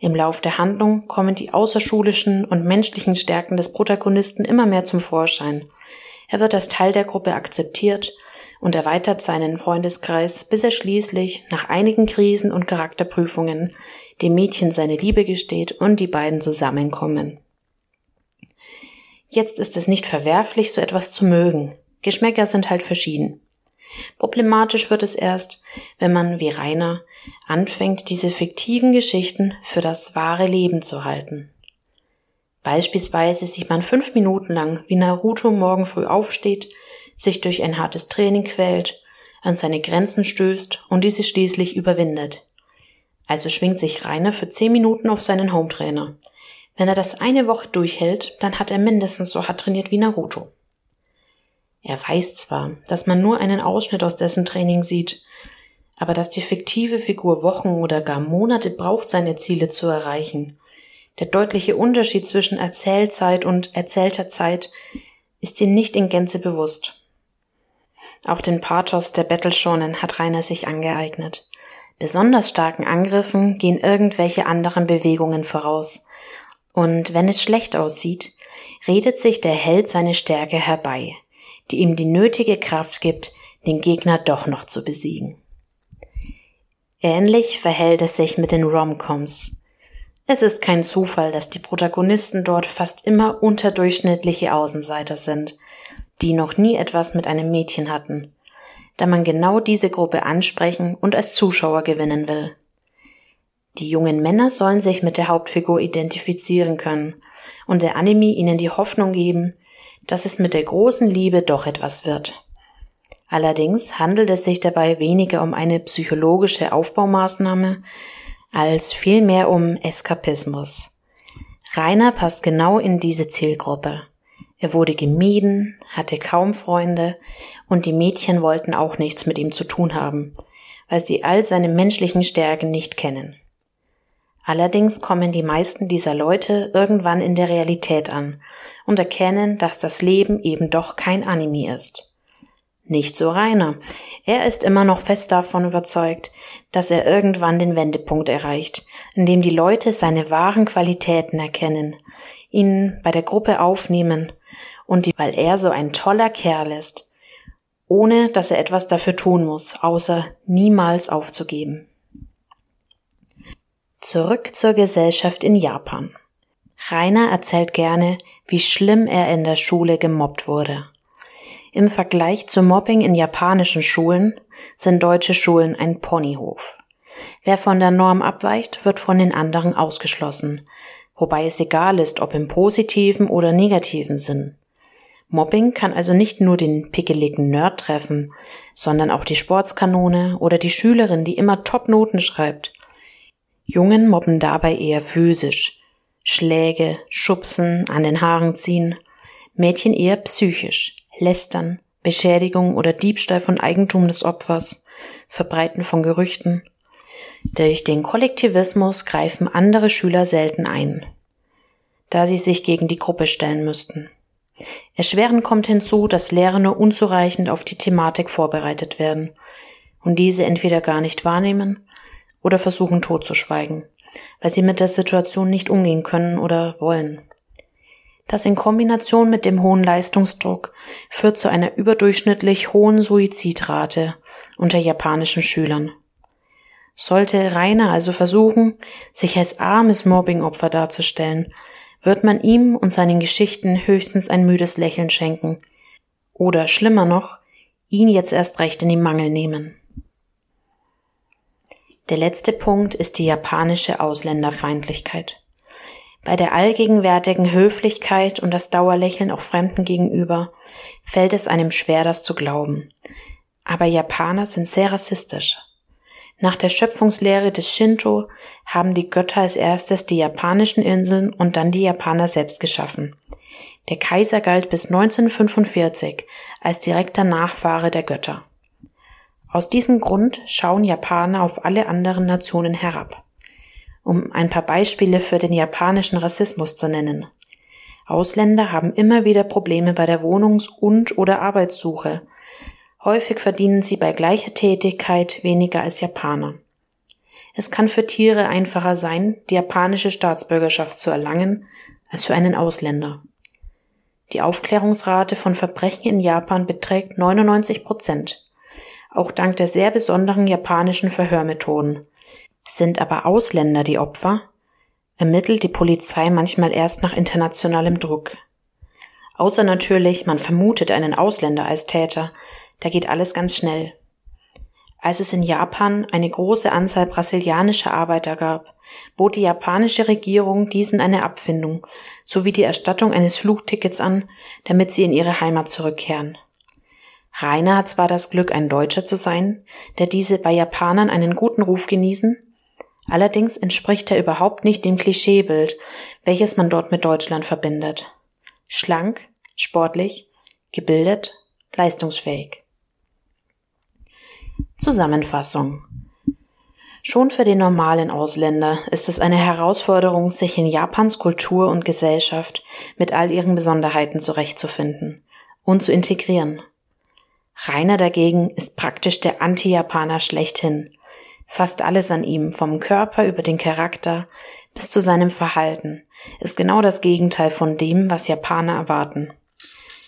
Im Lauf der Handlung kommen die außerschulischen und menschlichen Stärken des Protagonisten immer mehr zum Vorschein. Er wird als Teil der Gruppe akzeptiert und erweitert seinen Freundeskreis, bis er schließlich nach einigen Krisen und Charakterprüfungen dem Mädchen seine Liebe gesteht und die beiden zusammenkommen. Jetzt ist es nicht verwerflich, so etwas zu mögen. Geschmäcker sind halt verschieden. Problematisch wird es erst, wenn man wie Rainer anfängt, diese fiktiven Geschichten für das wahre Leben zu halten. Beispielsweise sieht man fünf Minuten lang, wie Naruto morgen früh aufsteht, sich durch ein hartes Training quält, an seine Grenzen stößt und diese schließlich überwindet. Also schwingt sich Rainer für zehn Minuten auf seinen Hometrainer. Wenn er das eine Woche durchhält, dann hat er mindestens so hart trainiert wie Naruto. Er weiß zwar, dass man nur einen Ausschnitt aus dessen Training sieht, aber dass die fiktive Figur Wochen oder gar Monate braucht, seine Ziele zu erreichen. Der deutliche Unterschied zwischen Erzählzeit und erzählter Zeit ist ihm nicht in Gänze bewusst. Auch den Pathos der Battle Shonen hat Rainer sich angeeignet. Besonders starken Angriffen gehen irgendwelche anderen Bewegungen voraus. Und wenn es schlecht aussieht, redet sich der Held seine Stärke herbei, die ihm die nötige Kraft gibt, den Gegner doch noch zu besiegen. Ähnlich verhält es sich mit den Romcoms. Es ist kein Zufall, dass die Protagonisten dort fast immer unterdurchschnittliche Außenseiter sind, die noch nie etwas mit einem Mädchen hatten, da man genau diese Gruppe ansprechen und als Zuschauer gewinnen will. Die jungen Männer sollen sich mit der Hauptfigur identifizieren können und der Anime ihnen die Hoffnung geben, dass es mit der großen Liebe doch etwas wird. Allerdings handelt es sich dabei weniger um eine psychologische Aufbaumaßnahme als vielmehr um Eskapismus. Rainer passt genau in diese Zielgruppe. Er wurde gemieden, hatte kaum Freunde und die Mädchen wollten auch nichts mit ihm zu tun haben, weil sie all seine menschlichen Stärken nicht kennen. Allerdings kommen die meisten dieser Leute irgendwann in der Realität an und erkennen, dass das Leben eben doch kein Anime ist. Nicht so Rainer. Er ist immer noch fest davon überzeugt, dass er irgendwann den Wendepunkt erreicht, in dem die Leute seine wahren Qualitäten erkennen, ihn bei der Gruppe aufnehmen und die, weil er so ein toller Kerl ist, ohne dass er etwas dafür tun muss, außer niemals aufzugeben. Zurück zur Gesellschaft in Japan. Rainer erzählt gerne, wie schlimm er in der Schule gemobbt wurde. Im Vergleich zum Mobbing in japanischen Schulen sind deutsche Schulen ein Ponyhof. Wer von der Norm abweicht, wird von den anderen ausgeschlossen, wobei es egal ist, ob im positiven oder negativen Sinn. Mobbing kann also nicht nur den pickeligen Nerd treffen, sondern auch die Sportskanone oder die Schülerin, die immer Top-Noten schreibt. Jungen mobben dabei eher physisch. Schläge, Schubsen, an den Haaren ziehen. Mädchen eher psychisch. Lästern, Beschädigung oder Diebstahl von Eigentum des Opfers, Verbreiten von Gerüchten. Durch den Kollektivismus greifen andere Schüler selten ein, da sie sich gegen die Gruppe stellen müssten. Erschwerend kommt hinzu, dass Lehrer nur unzureichend auf die Thematik vorbereitet werden und diese entweder gar nicht wahrnehmen oder versuchen totzuschweigen, weil sie mit der Situation nicht umgehen können oder wollen. Das in Kombination mit dem hohen Leistungsdruck führt zu einer überdurchschnittlich hohen Suizidrate unter japanischen Schülern. Sollte Rainer also versuchen, sich als armes Mobbingopfer darzustellen, wird man ihm und seinen Geschichten höchstens ein müdes Lächeln schenken. Oder schlimmer noch, ihn jetzt erst recht in die Mangel nehmen. Der letzte Punkt ist die japanische Ausländerfeindlichkeit. Bei der allgegenwärtigen Höflichkeit und das Dauerlächeln auch Fremden gegenüber fällt es einem schwer, das zu glauben. Aber Japaner sind sehr rassistisch. Nach der Schöpfungslehre des Shinto haben die Götter als erstes die japanischen Inseln und dann die Japaner selbst geschaffen. Der Kaiser galt bis 1945 als direkter Nachfahre der Götter. Aus diesem Grund schauen Japaner auf alle anderen Nationen herab. Um ein paar Beispiele für den japanischen Rassismus zu nennen. Ausländer haben immer wieder Probleme bei der Wohnungs- und oder Arbeitssuche. Häufig verdienen sie bei gleicher Tätigkeit weniger als Japaner. Es kann für Tiere einfacher sein, die japanische Staatsbürgerschaft zu erlangen, als für einen Ausländer. Die Aufklärungsrate von Verbrechen in Japan beträgt 99 Prozent. Auch dank der sehr besonderen japanischen Verhörmethoden. Sind aber Ausländer die Opfer, ermittelt die Polizei manchmal erst nach internationalem Druck. Außer natürlich, man vermutet einen Ausländer als Täter, da geht alles ganz schnell. Als es in Japan eine große Anzahl brasilianischer Arbeiter gab, bot die japanische Regierung diesen eine Abfindung sowie die Erstattung eines Flugtickets an, damit sie in ihre Heimat zurückkehren. Rainer hat zwar das Glück, ein Deutscher zu sein, der diese bei Japanern einen guten Ruf genießen, allerdings entspricht er überhaupt nicht dem Klischeebild, welches man dort mit Deutschland verbindet. Schlank, sportlich, gebildet, leistungsfähig. Zusammenfassung Schon für den normalen Ausländer ist es eine Herausforderung, sich in Japans Kultur und Gesellschaft mit all ihren Besonderheiten zurechtzufinden und zu integrieren. Rainer dagegen ist praktisch der Anti-Japaner schlechthin. Fast alles an ihm, vom Körper über den Charakter bis zu seinem Verhalten, ist genau das Gegenteil von dem, was Japaner erwarten.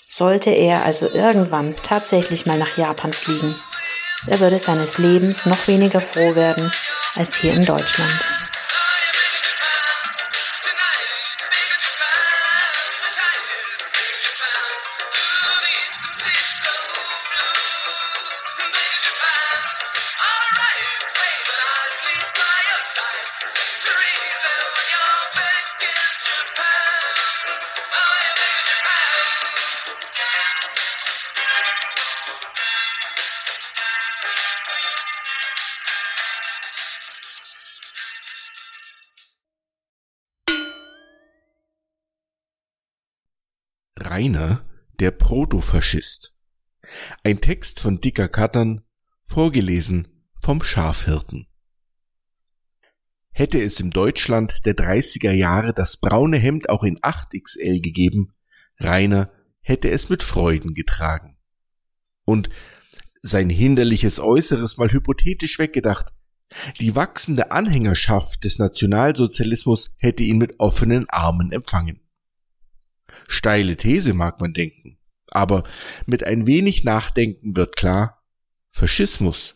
Sollte er also irgendwann tatsächlich mal nach Japan fliegen, er würde seines Lebens noch weniger froh werden als hier in Deutschland. Rainer, der Protofaschist. Ein Text von Dicker Kattern, vorgelesen vom Schafhirten. Hätte es im Deutschland der 30er Jahre das braune Hemd auch in 8XL gegeben, Rainer hätte es mit Freuden getragen. Und sein hinderliches Äußeres mal hypothetisch weggedacht, die wachsende Anhängerschaft des Nationalsozialismus hätte ihn mit offenen Armen empfangen. Steile These mag man denken, aber mit ein wenig Nachdenken wird klar, Faschismus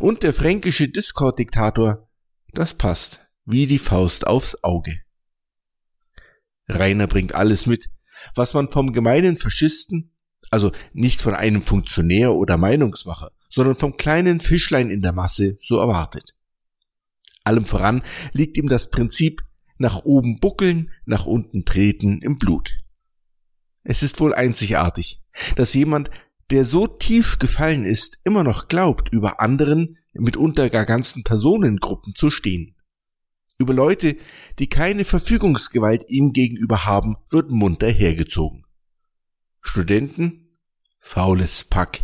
und der fränkische Discord-Diktator, das passt wie die Faust aufs Auge. Rainer bringt alles mit, was man vom gemeinen Faschisten, also nicht von einem Funktionär oder Meinungsmacher, sondern vom kleinen Fischlein in der Masse so erwartet. Allem voran liegt ihm das Prinzip nach oben buckeln, nach unten treten im Blut. Es ist wohl einzigartig, dass jemand, der so tief gefallen ist, immer noch glaubt, über anderen, mitunter gar ganzen Personengruppen zu stehen. Über Leute, die keine Verfügungsgewalt ihm gegenüber haben, wird munter hergezogen. Studenten? Faules Pack.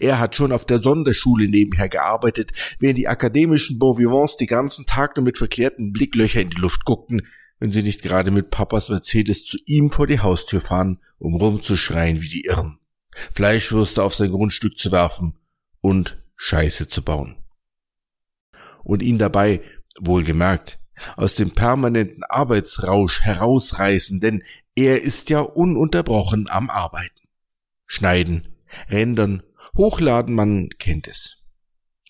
Er hat schon auf der Sonderschule nebenher gearbeitet, während die akademischen Bonvivants die ganzen Tag nur mit verklärten Blicklöcher in die Luft guckten, wenn sie nicht gerade mit Papas Mercedes zu ihm vor die Haustür fahren, um rumzuschreien wie die Irren, Fleischwürste auf sein Grundstück zu werfen und Scheiße zu bauen. Und ihn dabei, wohlgemerkt, aus dem permanenten Arbeitsrausch herausreißen, denn er ist ja ununterbrochen am Arbeiten. Schneiden, rendern, hochladen, man kennt es.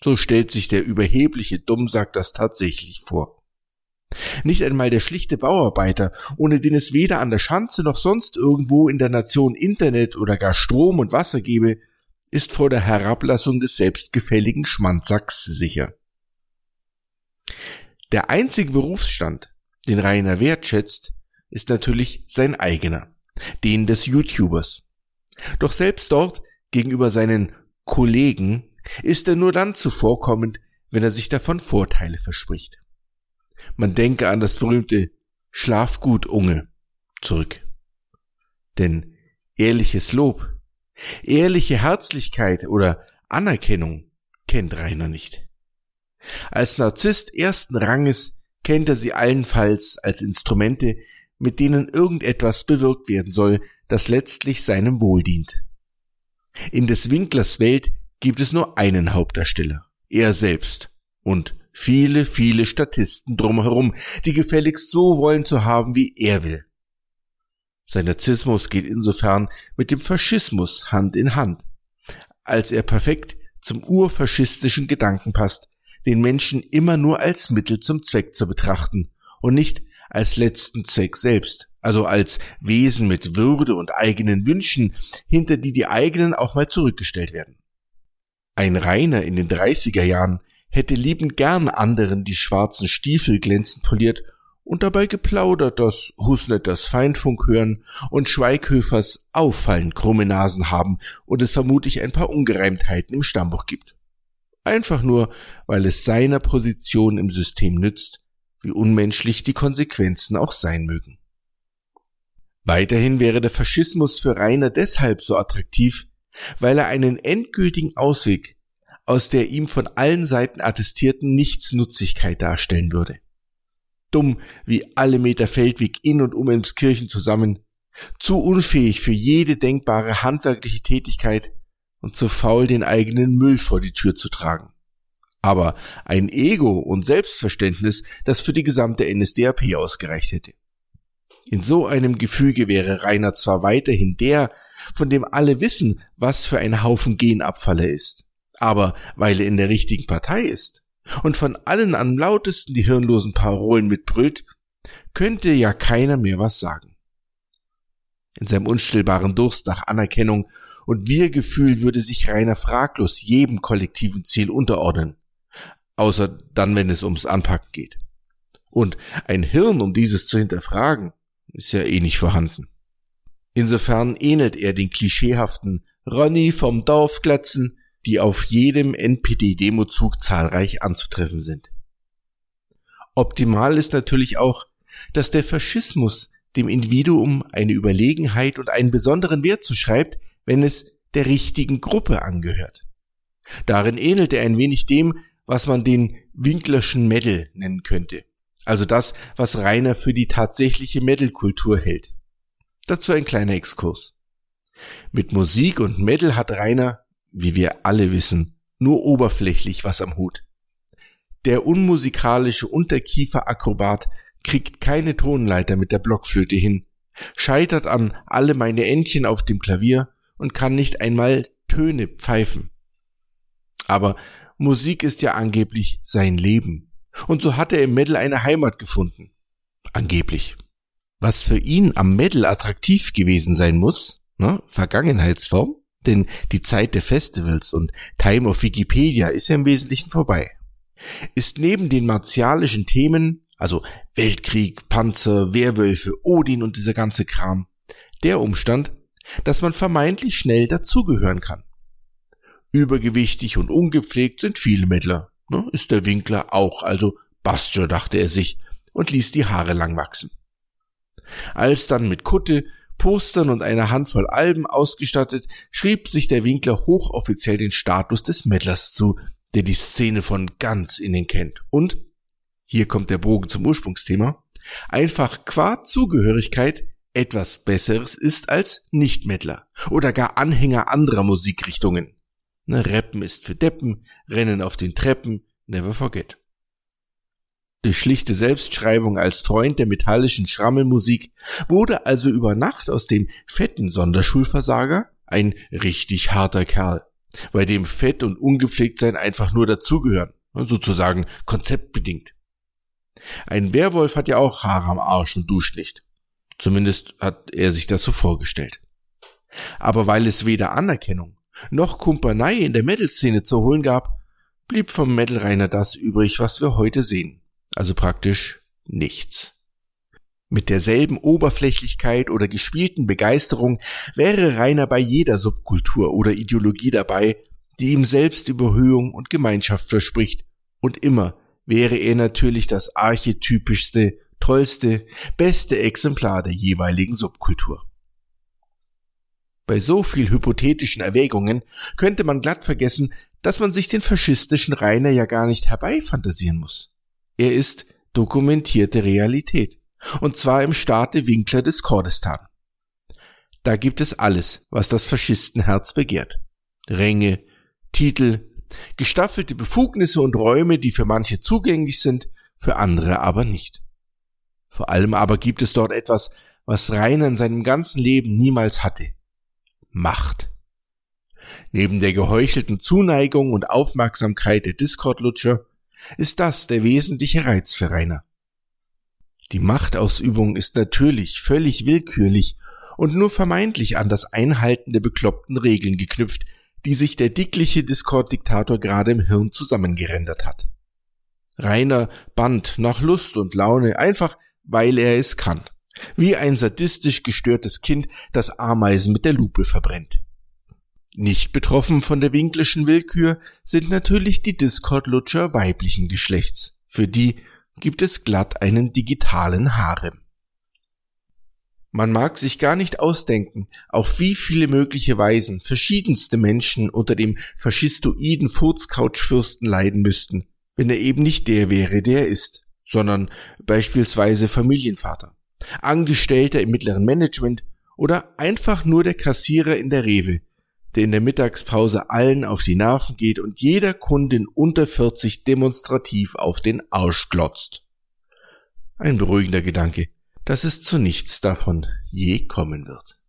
So stellt sich der überhebliche Dummsack das tatsächlich vor. Nicht einmal der schlichte Bauarbeiter, ohne den es weder an der Schanze noch sonst irgendwo in der Nation Internet oder gar Strom und Wasser gebe, ist vor der Herablassung des selbstgefälligen Schmandsacks sicher. Der einzige Berufsstand, den Rainer wertschätzt, ist natürlich sein eigener, den des YouTubers. Doch selbst dort, gegenüber seinen Kollegen, ist er nur dann zuvorkommend, wenn er sich davon Vorteile verspricht. Man denke an das berühmte Schlafgut Unge zurück. Denn ehrliches Lob, ehrliche Herzlichkeit oder Anerkennung kennt Rainer nicht. Als Narzisst ersten Ranges kennt er sie allenfalls als Instrumente, mit denen irgendetwas bewirkt werden soll, das letztlich seinem Wohl dient. In des Winklers Welt gibt es nur einen Hauptdarsteller, er selbst und viele, viele Statisten drumherum, die gefälligst so wollen zu haben, wie er will. Sein Narzissmus geht insofern mit dem Faschismus Hand in Hand, als er perfekt zum urfaschistischen Gedanken passt, den Menschen immer nur als Mittel zum Zweck zu betrachten und nicht als letzten Zweck selbst, also als Wesen mit Würde und eigenen Wünschen, hinter die die eigenen auch mal zurückgestellt werden. Ein Reiner in den 30er Jahren hätte liebend gern anderen die schwarzen Stiefel glänzend poliert und dabei geplaudert, dass Husnet das Feindfunk hören und Schweighöfers auffallend krumme Nasen haben und es vermutlich ein paar Ungereimtheiten im Stammbuch gibt. Einfach nur, weil es seiner Position im System nützt, wie unmenschlich die Konsequenzen auch sein mögen. Weiterhin wäre der Faschismus für Rainer deshalb so attraktiv, weil er einen endgültigen Ausweg aus der ihm von allen Seiten attestierten Nichtsnutzigkeit darstellen würde. Dumm wie alle Meter Feldweg in und um Emskirchen zusammen, zu unfähig für jede denkbare handwerkliche Tätigkeit und zu faul, den eigenen Müll vor die Tür zu tragen aber ein Ego und Selbstverständnis, das für die gesamte NSDAP ausgereicht hätte. In so einem Gefüge wäre Rainer zwar weiterhin der, von dem alle wissen, was für ein Haufen Genabfall er ist, aber weil er in der richtigen Partei ist und von allen am lautesten die hirnlosen Parolen mitbrüllt, könnte ja keiner mehr was sagen. In seinem unstillbaren Durst nach Anerkennung und Wir-Gefühl würde sich Rainer fraglos jedem kollektiven Ziel unterordnen. Außer dann, wenn es ums Anpacken geht. Und ein Hirn, um dieses zu hinterfragen, ist ja eh nicht vorhanden. Insofern ähnelt er den klischeehaften Ronny vom Dorfglatzen, die auf jedem NPD-Demozug zahlreich anzutreffen sind. Optimal ist natürlich auch, dass der Faschismus dem Individuum eine Überlegenheit und einen besonderen Wert zuschreibt, wenn es der richtigen Gruppe angehört. Darin ähnelt er ein wenig dem, was man den Winklerschen Medal nennen könnte. Also das, was Rainer für die tatsächliche Metal-Kultur hält. Dazu ein kleiner Exkurs. Mit Musik und Metal hat Rainer, wie wir alle wissen, nur oberflächlich was am Hut. Der unmusikalische Unterkieferakrobat kriegt keine Tonleiter mit der Blockflöte hin, scheitert an alle meine Entchen auf dem Klavier und kann nicht einmal Töne pfeifen. Aber Musik ist ja angeblich sein Leben. Und so hat er im Metal eine Heimat gefunden. Angeblich. Was für ihn am Metal attraktiv gewesen sein muss, ne, Vergangenheitsform, denn die Zeit der Festivals und Time of Wikipedia ist ja im Wesentlichen vorbei. Ist neben den martialischen Themen, also Weltkrieg, Panzer, Werwölfe, Odin und dieser ganze Kram, der Umstand, dass man vermeintlich schnell dazugehören kann. Übergewichtig und ungepflegt sind viele Mittler. Ne? Ist der Winkler auch, also Bastja, dachte er sich und ließ die Haare lang wachsen. Als dann mit Kutte, Postern und einer Handvoll Alben ausgestattet, schrieb sich der Winkler hochoffiziell den Status des Mettlers zu, der die Szene von ganz innen kennt. Und, hier kommt der Bogen zum Ursprungsthema, einfach qua Zugehörigkeit etwas Besseres ist als Nicht-Mettler oder gar Anhänger anderer Musikrichtungen. Ne, Rappen ist für Deppen, Rennen auf den Treppen, never forget. Durch schlichte Selbstschreibung als Freund der metallischen Schrammelmusik wurde also über Nacht aus dem fetten Sonderschulversager ein richtig harter Kerl, bei dem Fett und Ungepflegtsein einfach nur dazugehören, sozusagen konzeptbedingt. Ein Werwolf hat ja auch Haare am Arsch und duscht nicht. Zumindest hat er sich das so vorgestellt. Aber weil es weder Anerkennung noch Kumpanei in der Metal-Szene zu holen gab, blieb vom Metal-Rainer das übrig, was wir heute sehen. Also praktisch nichts. Mit derselben Oberflächlichkeit oder gespielten Begeisterung wäre Rainer bei jeder Subkultur oder Ideologie dabei, die ihm Selbstüberhöhung und Gemeinschaft verspricht, und immer wäre er natürlich das archetypischste, tollste, beste Exemplar der jeweiligen Subkultur. Bei so viel hypothetischen Erwägungen könnte man glatt vergessen, dass man sich den faschistischen Rainer ja gar nicht herbeifantasieren muss. Er ist dokumentierte Realität. Und zwar im Staate Winkler des Kurdistan. Da gibt es alles, was das Faschistenherz begehrt. Ränge, Titel, gestaffelte Befugnisse und Räume, die für manche zugänglich sind, für andere aber nicht. Vor allem aber gibt es dort etwas, was Rainer in seinem ganzen Leben niemals hatte. Macht. Neben der geheuchelten Zuneigung und Aufmerksamkeit der Discord-Lutscher ist das der wesentliche Reiz für Rainer. Die Machtausübung ist natürlich völlig willkürlich und nur vermeintlich an das Einhalten der bekloppten Regeln geknüpft, die sich der dickliche Discord-Diktator gerade im Hirn zusammengerendert hat. Rainer band nach Lust und Laune, einfach weil er es kann. Wie ein sadistisch gestörtes Kind, das Ameisen mit der Lupe verbrennt. Nicht betroffen von der winklischen Willkür sind natürlich die Discord-Lutscher weiblichen Geschlechts. Für die gibt es glatt einen digitalen Harem. Man mag sich gar nicht ausdenken, auf wie viele mögliche Weisen verschiedenste Menschen unter dem faschistoiden Furzcouch-Fürsten leiden müssten, wenn er eben nicht der wäre, der er ist, sondern beispielsweise Familienvater, Angestellter im mittleren Management oder einfach nur der Kassierer in der Rewe, der in der Mittagspause allen auf die Nerven geht und jeder Kundin unter 40 demonstrativ auf den Arsch glotzt. Ein beruhigender Gedanke, dass es zu nichts davon je kommen wird.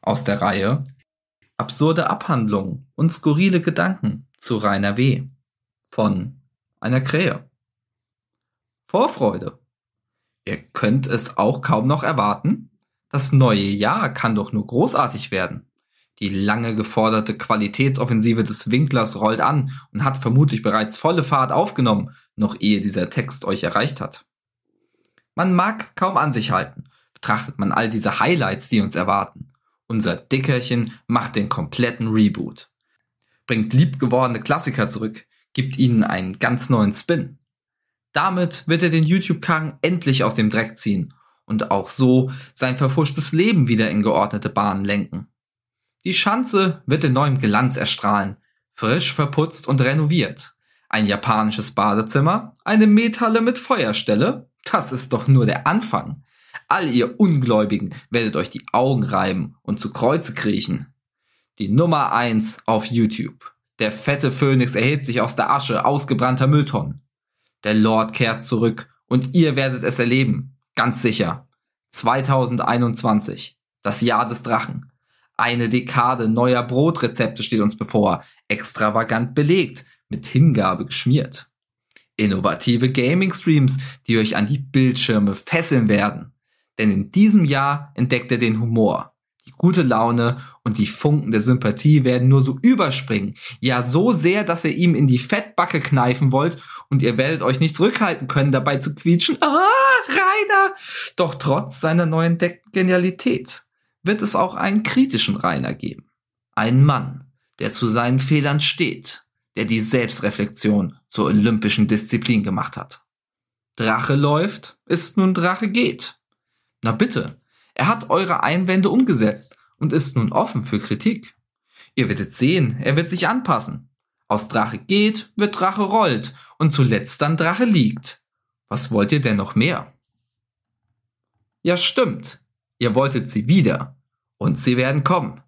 Aus der Reihe Absurde Abhandlungen und skurrile Gedanken zu Rainer W. von einer Krähe. Vorfreude. Ihr könnt es auch kaum noch erwarten, das neue Jahr kann doch nur großartig werden. Die lange geforderte Qualitätsoffensive des Winklers rollt an und hat vermutlich bereits volle Fahrt aufgenommen, noch ehe dieser Text euch erreicht hat. Man mag kaum an sich halten, betrachtet man all diese Highlights, die uns erwarten. Unser Dickerchen macht den kompletten Reboot. Bringt liebgewordene Klassiker zurück, gibt ihnen einen ganz neuen Spin. Damit wird er den YouTube-Karren endlich aus dem Dreck ziehen und auch so sein verfuschtes Leben wieder in geordnete Bahnen lenken. Die Schanze wird in neuem Glanz erstrahlen, frisch verputzt und renoviert. Ein japanisches Badezimmer, eine Methalle mit Feuerstelle, das ist doch nur der Anfang. All ihr Ungläubigen werdet euch die Augen reiben und zu Kreuze kriechen. Die Nummer eins auf YouTube. Der fette Phönix erhebt sich aus der Asche ausgebrannter Mülltonnen. Der Lord kehrt zurück und ihr werdet es erleben. Ganz sicher. 2021. Das Jahr des Drachen. Eine Dekade neuer Brotrezepte steht uns bevor. Extravagant belegt, mit Hingabe geschmiert. Innovative Gaming-Streams, die euch an die Bildschirme fesseln werden. Denn in diesem Jahr entdeckt er den Humor. Die gute Laune und die Funken der Sympathie werden nur so überspringen. Ja, so sehr, dass ihr ihm in die Fettbacke kneifen wollt und ihr werdet euch nicht zurückhalten können, dabei zu quietschen. Ah, Rainer! Doch trotz seiner neu entdeckten Genialität wird es auch einen kritischen Rainer geben. Einen Mann, der zu seinen Fehlern steht, der die Selbstreflexion zur olympischen Disziplin gemacht hat. Drache läuft, ist nun Drache geht. Na bitte, er hat eure Einwände umgesetzt und ist nun offen für Kritik. Ihr werdet sehen, er wird sich anpassen. Aus Drache geht, wird Drache rollt und zuletzt dann Drache liegt. Was wollt ihr denn noch mehr? Ja, stimmt. Ihr wolltet sie wieder. Und sie werden kommen.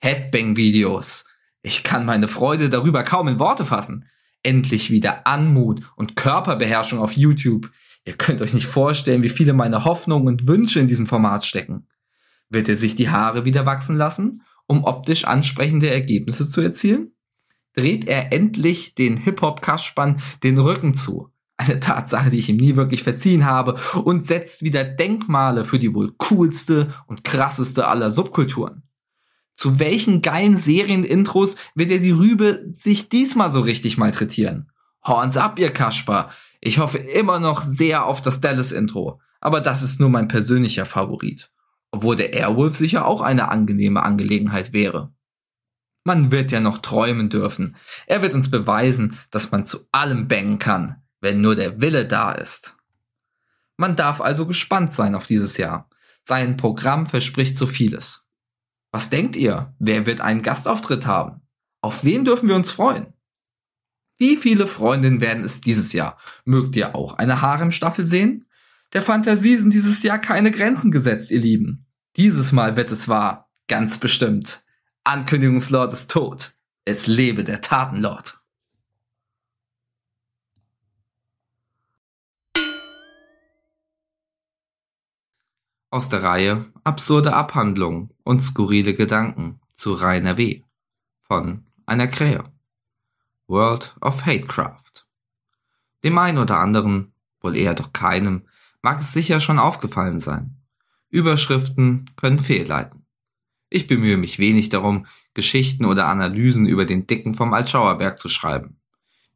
Headbang-Videos. Ich kann meine Freude darüber kaum in Worte fassen. Endlich wieder Anmut und Körperbeherrschung auf YouTube. Ihr könnt euch nicht vorstellen, wie viele meine Hoffnungen und Wünsche in diesem Format stecken. Wird er sich die Haare wieder wachsen lassen, um optisch ansprechende Ergebnisse zu erzielen? Dreht er endlich den Hip-Hop-Kastspann den Rücken zu? Eine Tatsache, die ich ihm nie wirklich verziehen habe und setzt wieder Denkmale für die wohl coolste und krasseste aller Subkulturen. Zu welchen geilen Serienintros wird er die Rübe sich diesmal so richtig malträtieren? Horns ab, ihr Kasper! Ich hoffe immer noch sehr auf das Dallas-Intro, aber das ist nur mein persönlicher Favorit. Obwohl der Airwolf sicher auch eine angenehme Angelegenheit wäre. Man wird ja noch träumen dürfen. Er wird uns beweisen, dass man zu allem bangen kann, wenn nur der Wille da ist. Man darf also gespannt sein auf dieses Jahr. Sein Programm verspricht so vieles. Was denkt ihr? Wer wird einen Gastauftritt haben? Auf wen dürfen wir uns freuen? Wie viele Freundinnen werden es dieses Jahr? Mögt ihr auch eine Harem-Staffel sehen? Der Fantasie sind dieses Jahr keine Grenzen gesetzt, ihr Lieben. Dieses Mal wird es wahr. Ganz bestimmt. Ankündigungslord ist tot. Es lebe der Tatenlord. Aus der Reihe Absurde Abhandlungen und skurrile Gedanken zu Rainer W. von einer Krähe. World of Hatecraft. Dem einen oder anderen, wohl eher doch keinem, mag es sicher schon aufgefallen sein. Überschriften können fehlleiten. Ich bemühe mich wenig darum, Geschichten oder Analysen über den Dicken vom Altschauerberg zu schreiben.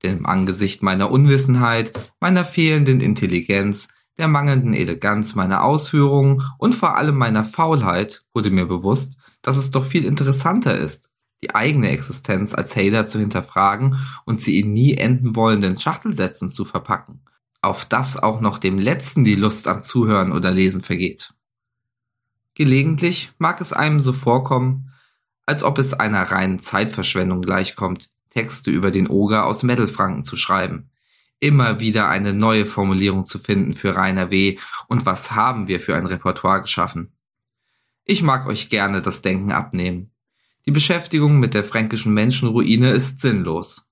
Denn im Angesicht meiner Unwissenheit, meiner fehlenden Intelligenz, der mangelnden Eleganz meiner Ausführungen und vor allem meiner Faulheit wurde mir bewusst, dass es doch viel interessanter ist, die eigene Existenz als Hater zu hinterfragen und sie in nie enden wollenden Schachtelsätzen zu verpacken, auf das auch noch dem Letzten die Lust am Zuhören oder Lesen vergeht. Gelegentlich mag es einem so vorkommen, als ob es einer reinen Zeitverschwendung gleichkommt, Texte über den Oger aus Mittelfranken zu schreiben. Immer wieder eine neue Formulierung zu finden für Rainer W. und was haben wir für ein Repertoire geschaffen. Ich mag euch gerne das Denken abnehmen. Die Beschäftigung mit der fränkischen Menschenruine ist sinnlos.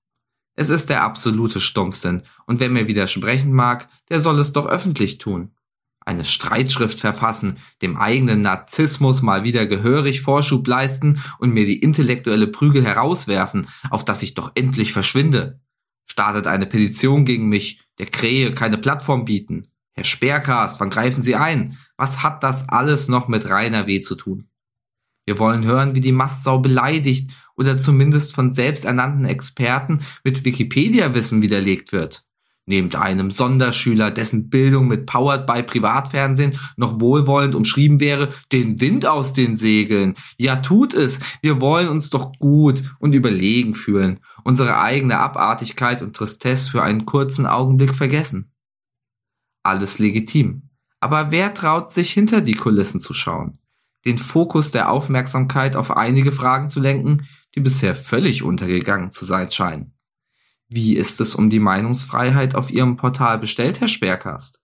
Es ist der absolute Stumpfsinn, und wer mir widersprechen mag, der soll es doch öffentlich tun eine Streitschrift verfassen, dem eigenen Narzissmus mal wieder gehörig Vorschub leisten und mir die intellektuelle Prügel herauswerfen, auf dass ich doch endlich verschwinde. Startet eine Petition gegen mich, der Krähe keine Plattform bieten. Herr Sperrcast, wann greifen Sie ein? Was hat das alles noch mit Rainer W. zu tun? Wir wollen hören, wie die Mastsau beleidigt oder zumindest von selbsternannten Experten mit Wikipedia-Wissen widerlegt wird. Nehmt einem Sonderschüler, dessen Bildung mit Powered by Privatfernsehen noch wohlwollend umschrieben wäre, den Wind aus den Segeln. Ja, tut es. Wir wollen uns doch gut und überlegen fühlen, unsere eigene Abartigkeit und Tristesse für einen kurzen Augenblick vergessen. Alles legitim. Aber wer traut sich hinter die Kulissen zu schauen? Den Fokus der Aufmerksamkeit auf einige Fragen zu lenken, die bisher völlig untergegangen zu sein scheinen. Wie ist es um die Meinungsfreiheit auf Ihrem Portal bestellt, Herr Sperrkast?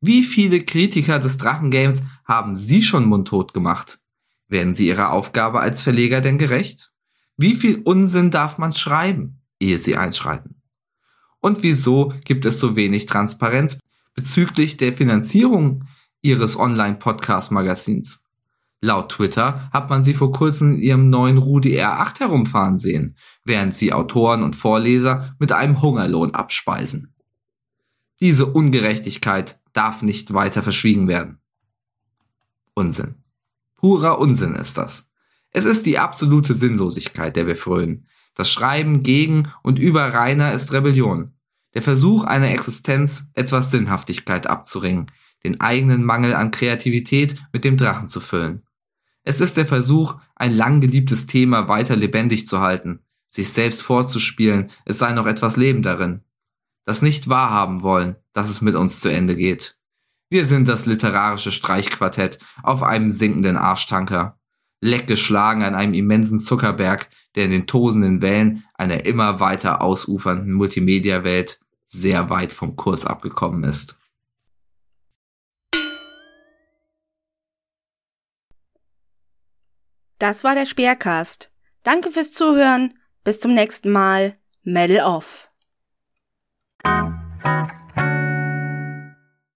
Wie viele Kritiker des Drachengames haben Sie schon mundtot gemacht? Werden Sie Ihrer Aufgabe als Verleger denn gerecht? Wie viel Unsinn darf man schreiben, ehe Sie einschreiten? Und wieso gibt es so wenig Transparenz bezüglich der Finanzierung Ihres Online-Podcast-Magazins? Laut Twitter hat man sie vor kurzem in ihrem neuen Rudi R8 herumfahren sehen, während sie Autoren und Vorleser mit einem Hungerlohn abspeisen. Diese Ungerechtigkeit darf nicht weiter verschwiegen werden. Unsinn. Purer Unsinn ist das. Es ist die absolute Sinnlosigkeit, der wir frönen. Das Schreiben gegen und über Rainer ist Rebellion. Der Versuch einer Existenz, etwas Sinnhaftigkeit abzuringen, den eigenen Mangel an Kreativität mit dem Drachen zu füllen. Es ist der Versuch, ein lang geliebtes Thema weiter lebendig zu halten, sich selbst vorzuspielen, es sei noch etwas Leben darin. Das nicht wahrhaben wollen, dass es mit uns zu Ende geht. Wir sind das literarische Streichquartett auf einem sinkenden Arschtanker. Leck geschlagen an einem immensen Zuckerberg, der in den tosenden Wellen einer immer weiter ausufernden Multimedia-Welt sehr weit vom Kurs abgekommen ist. Das war der Speercast. Danke fürs Zuhören. Bis zum nächsten Mal. Medal off.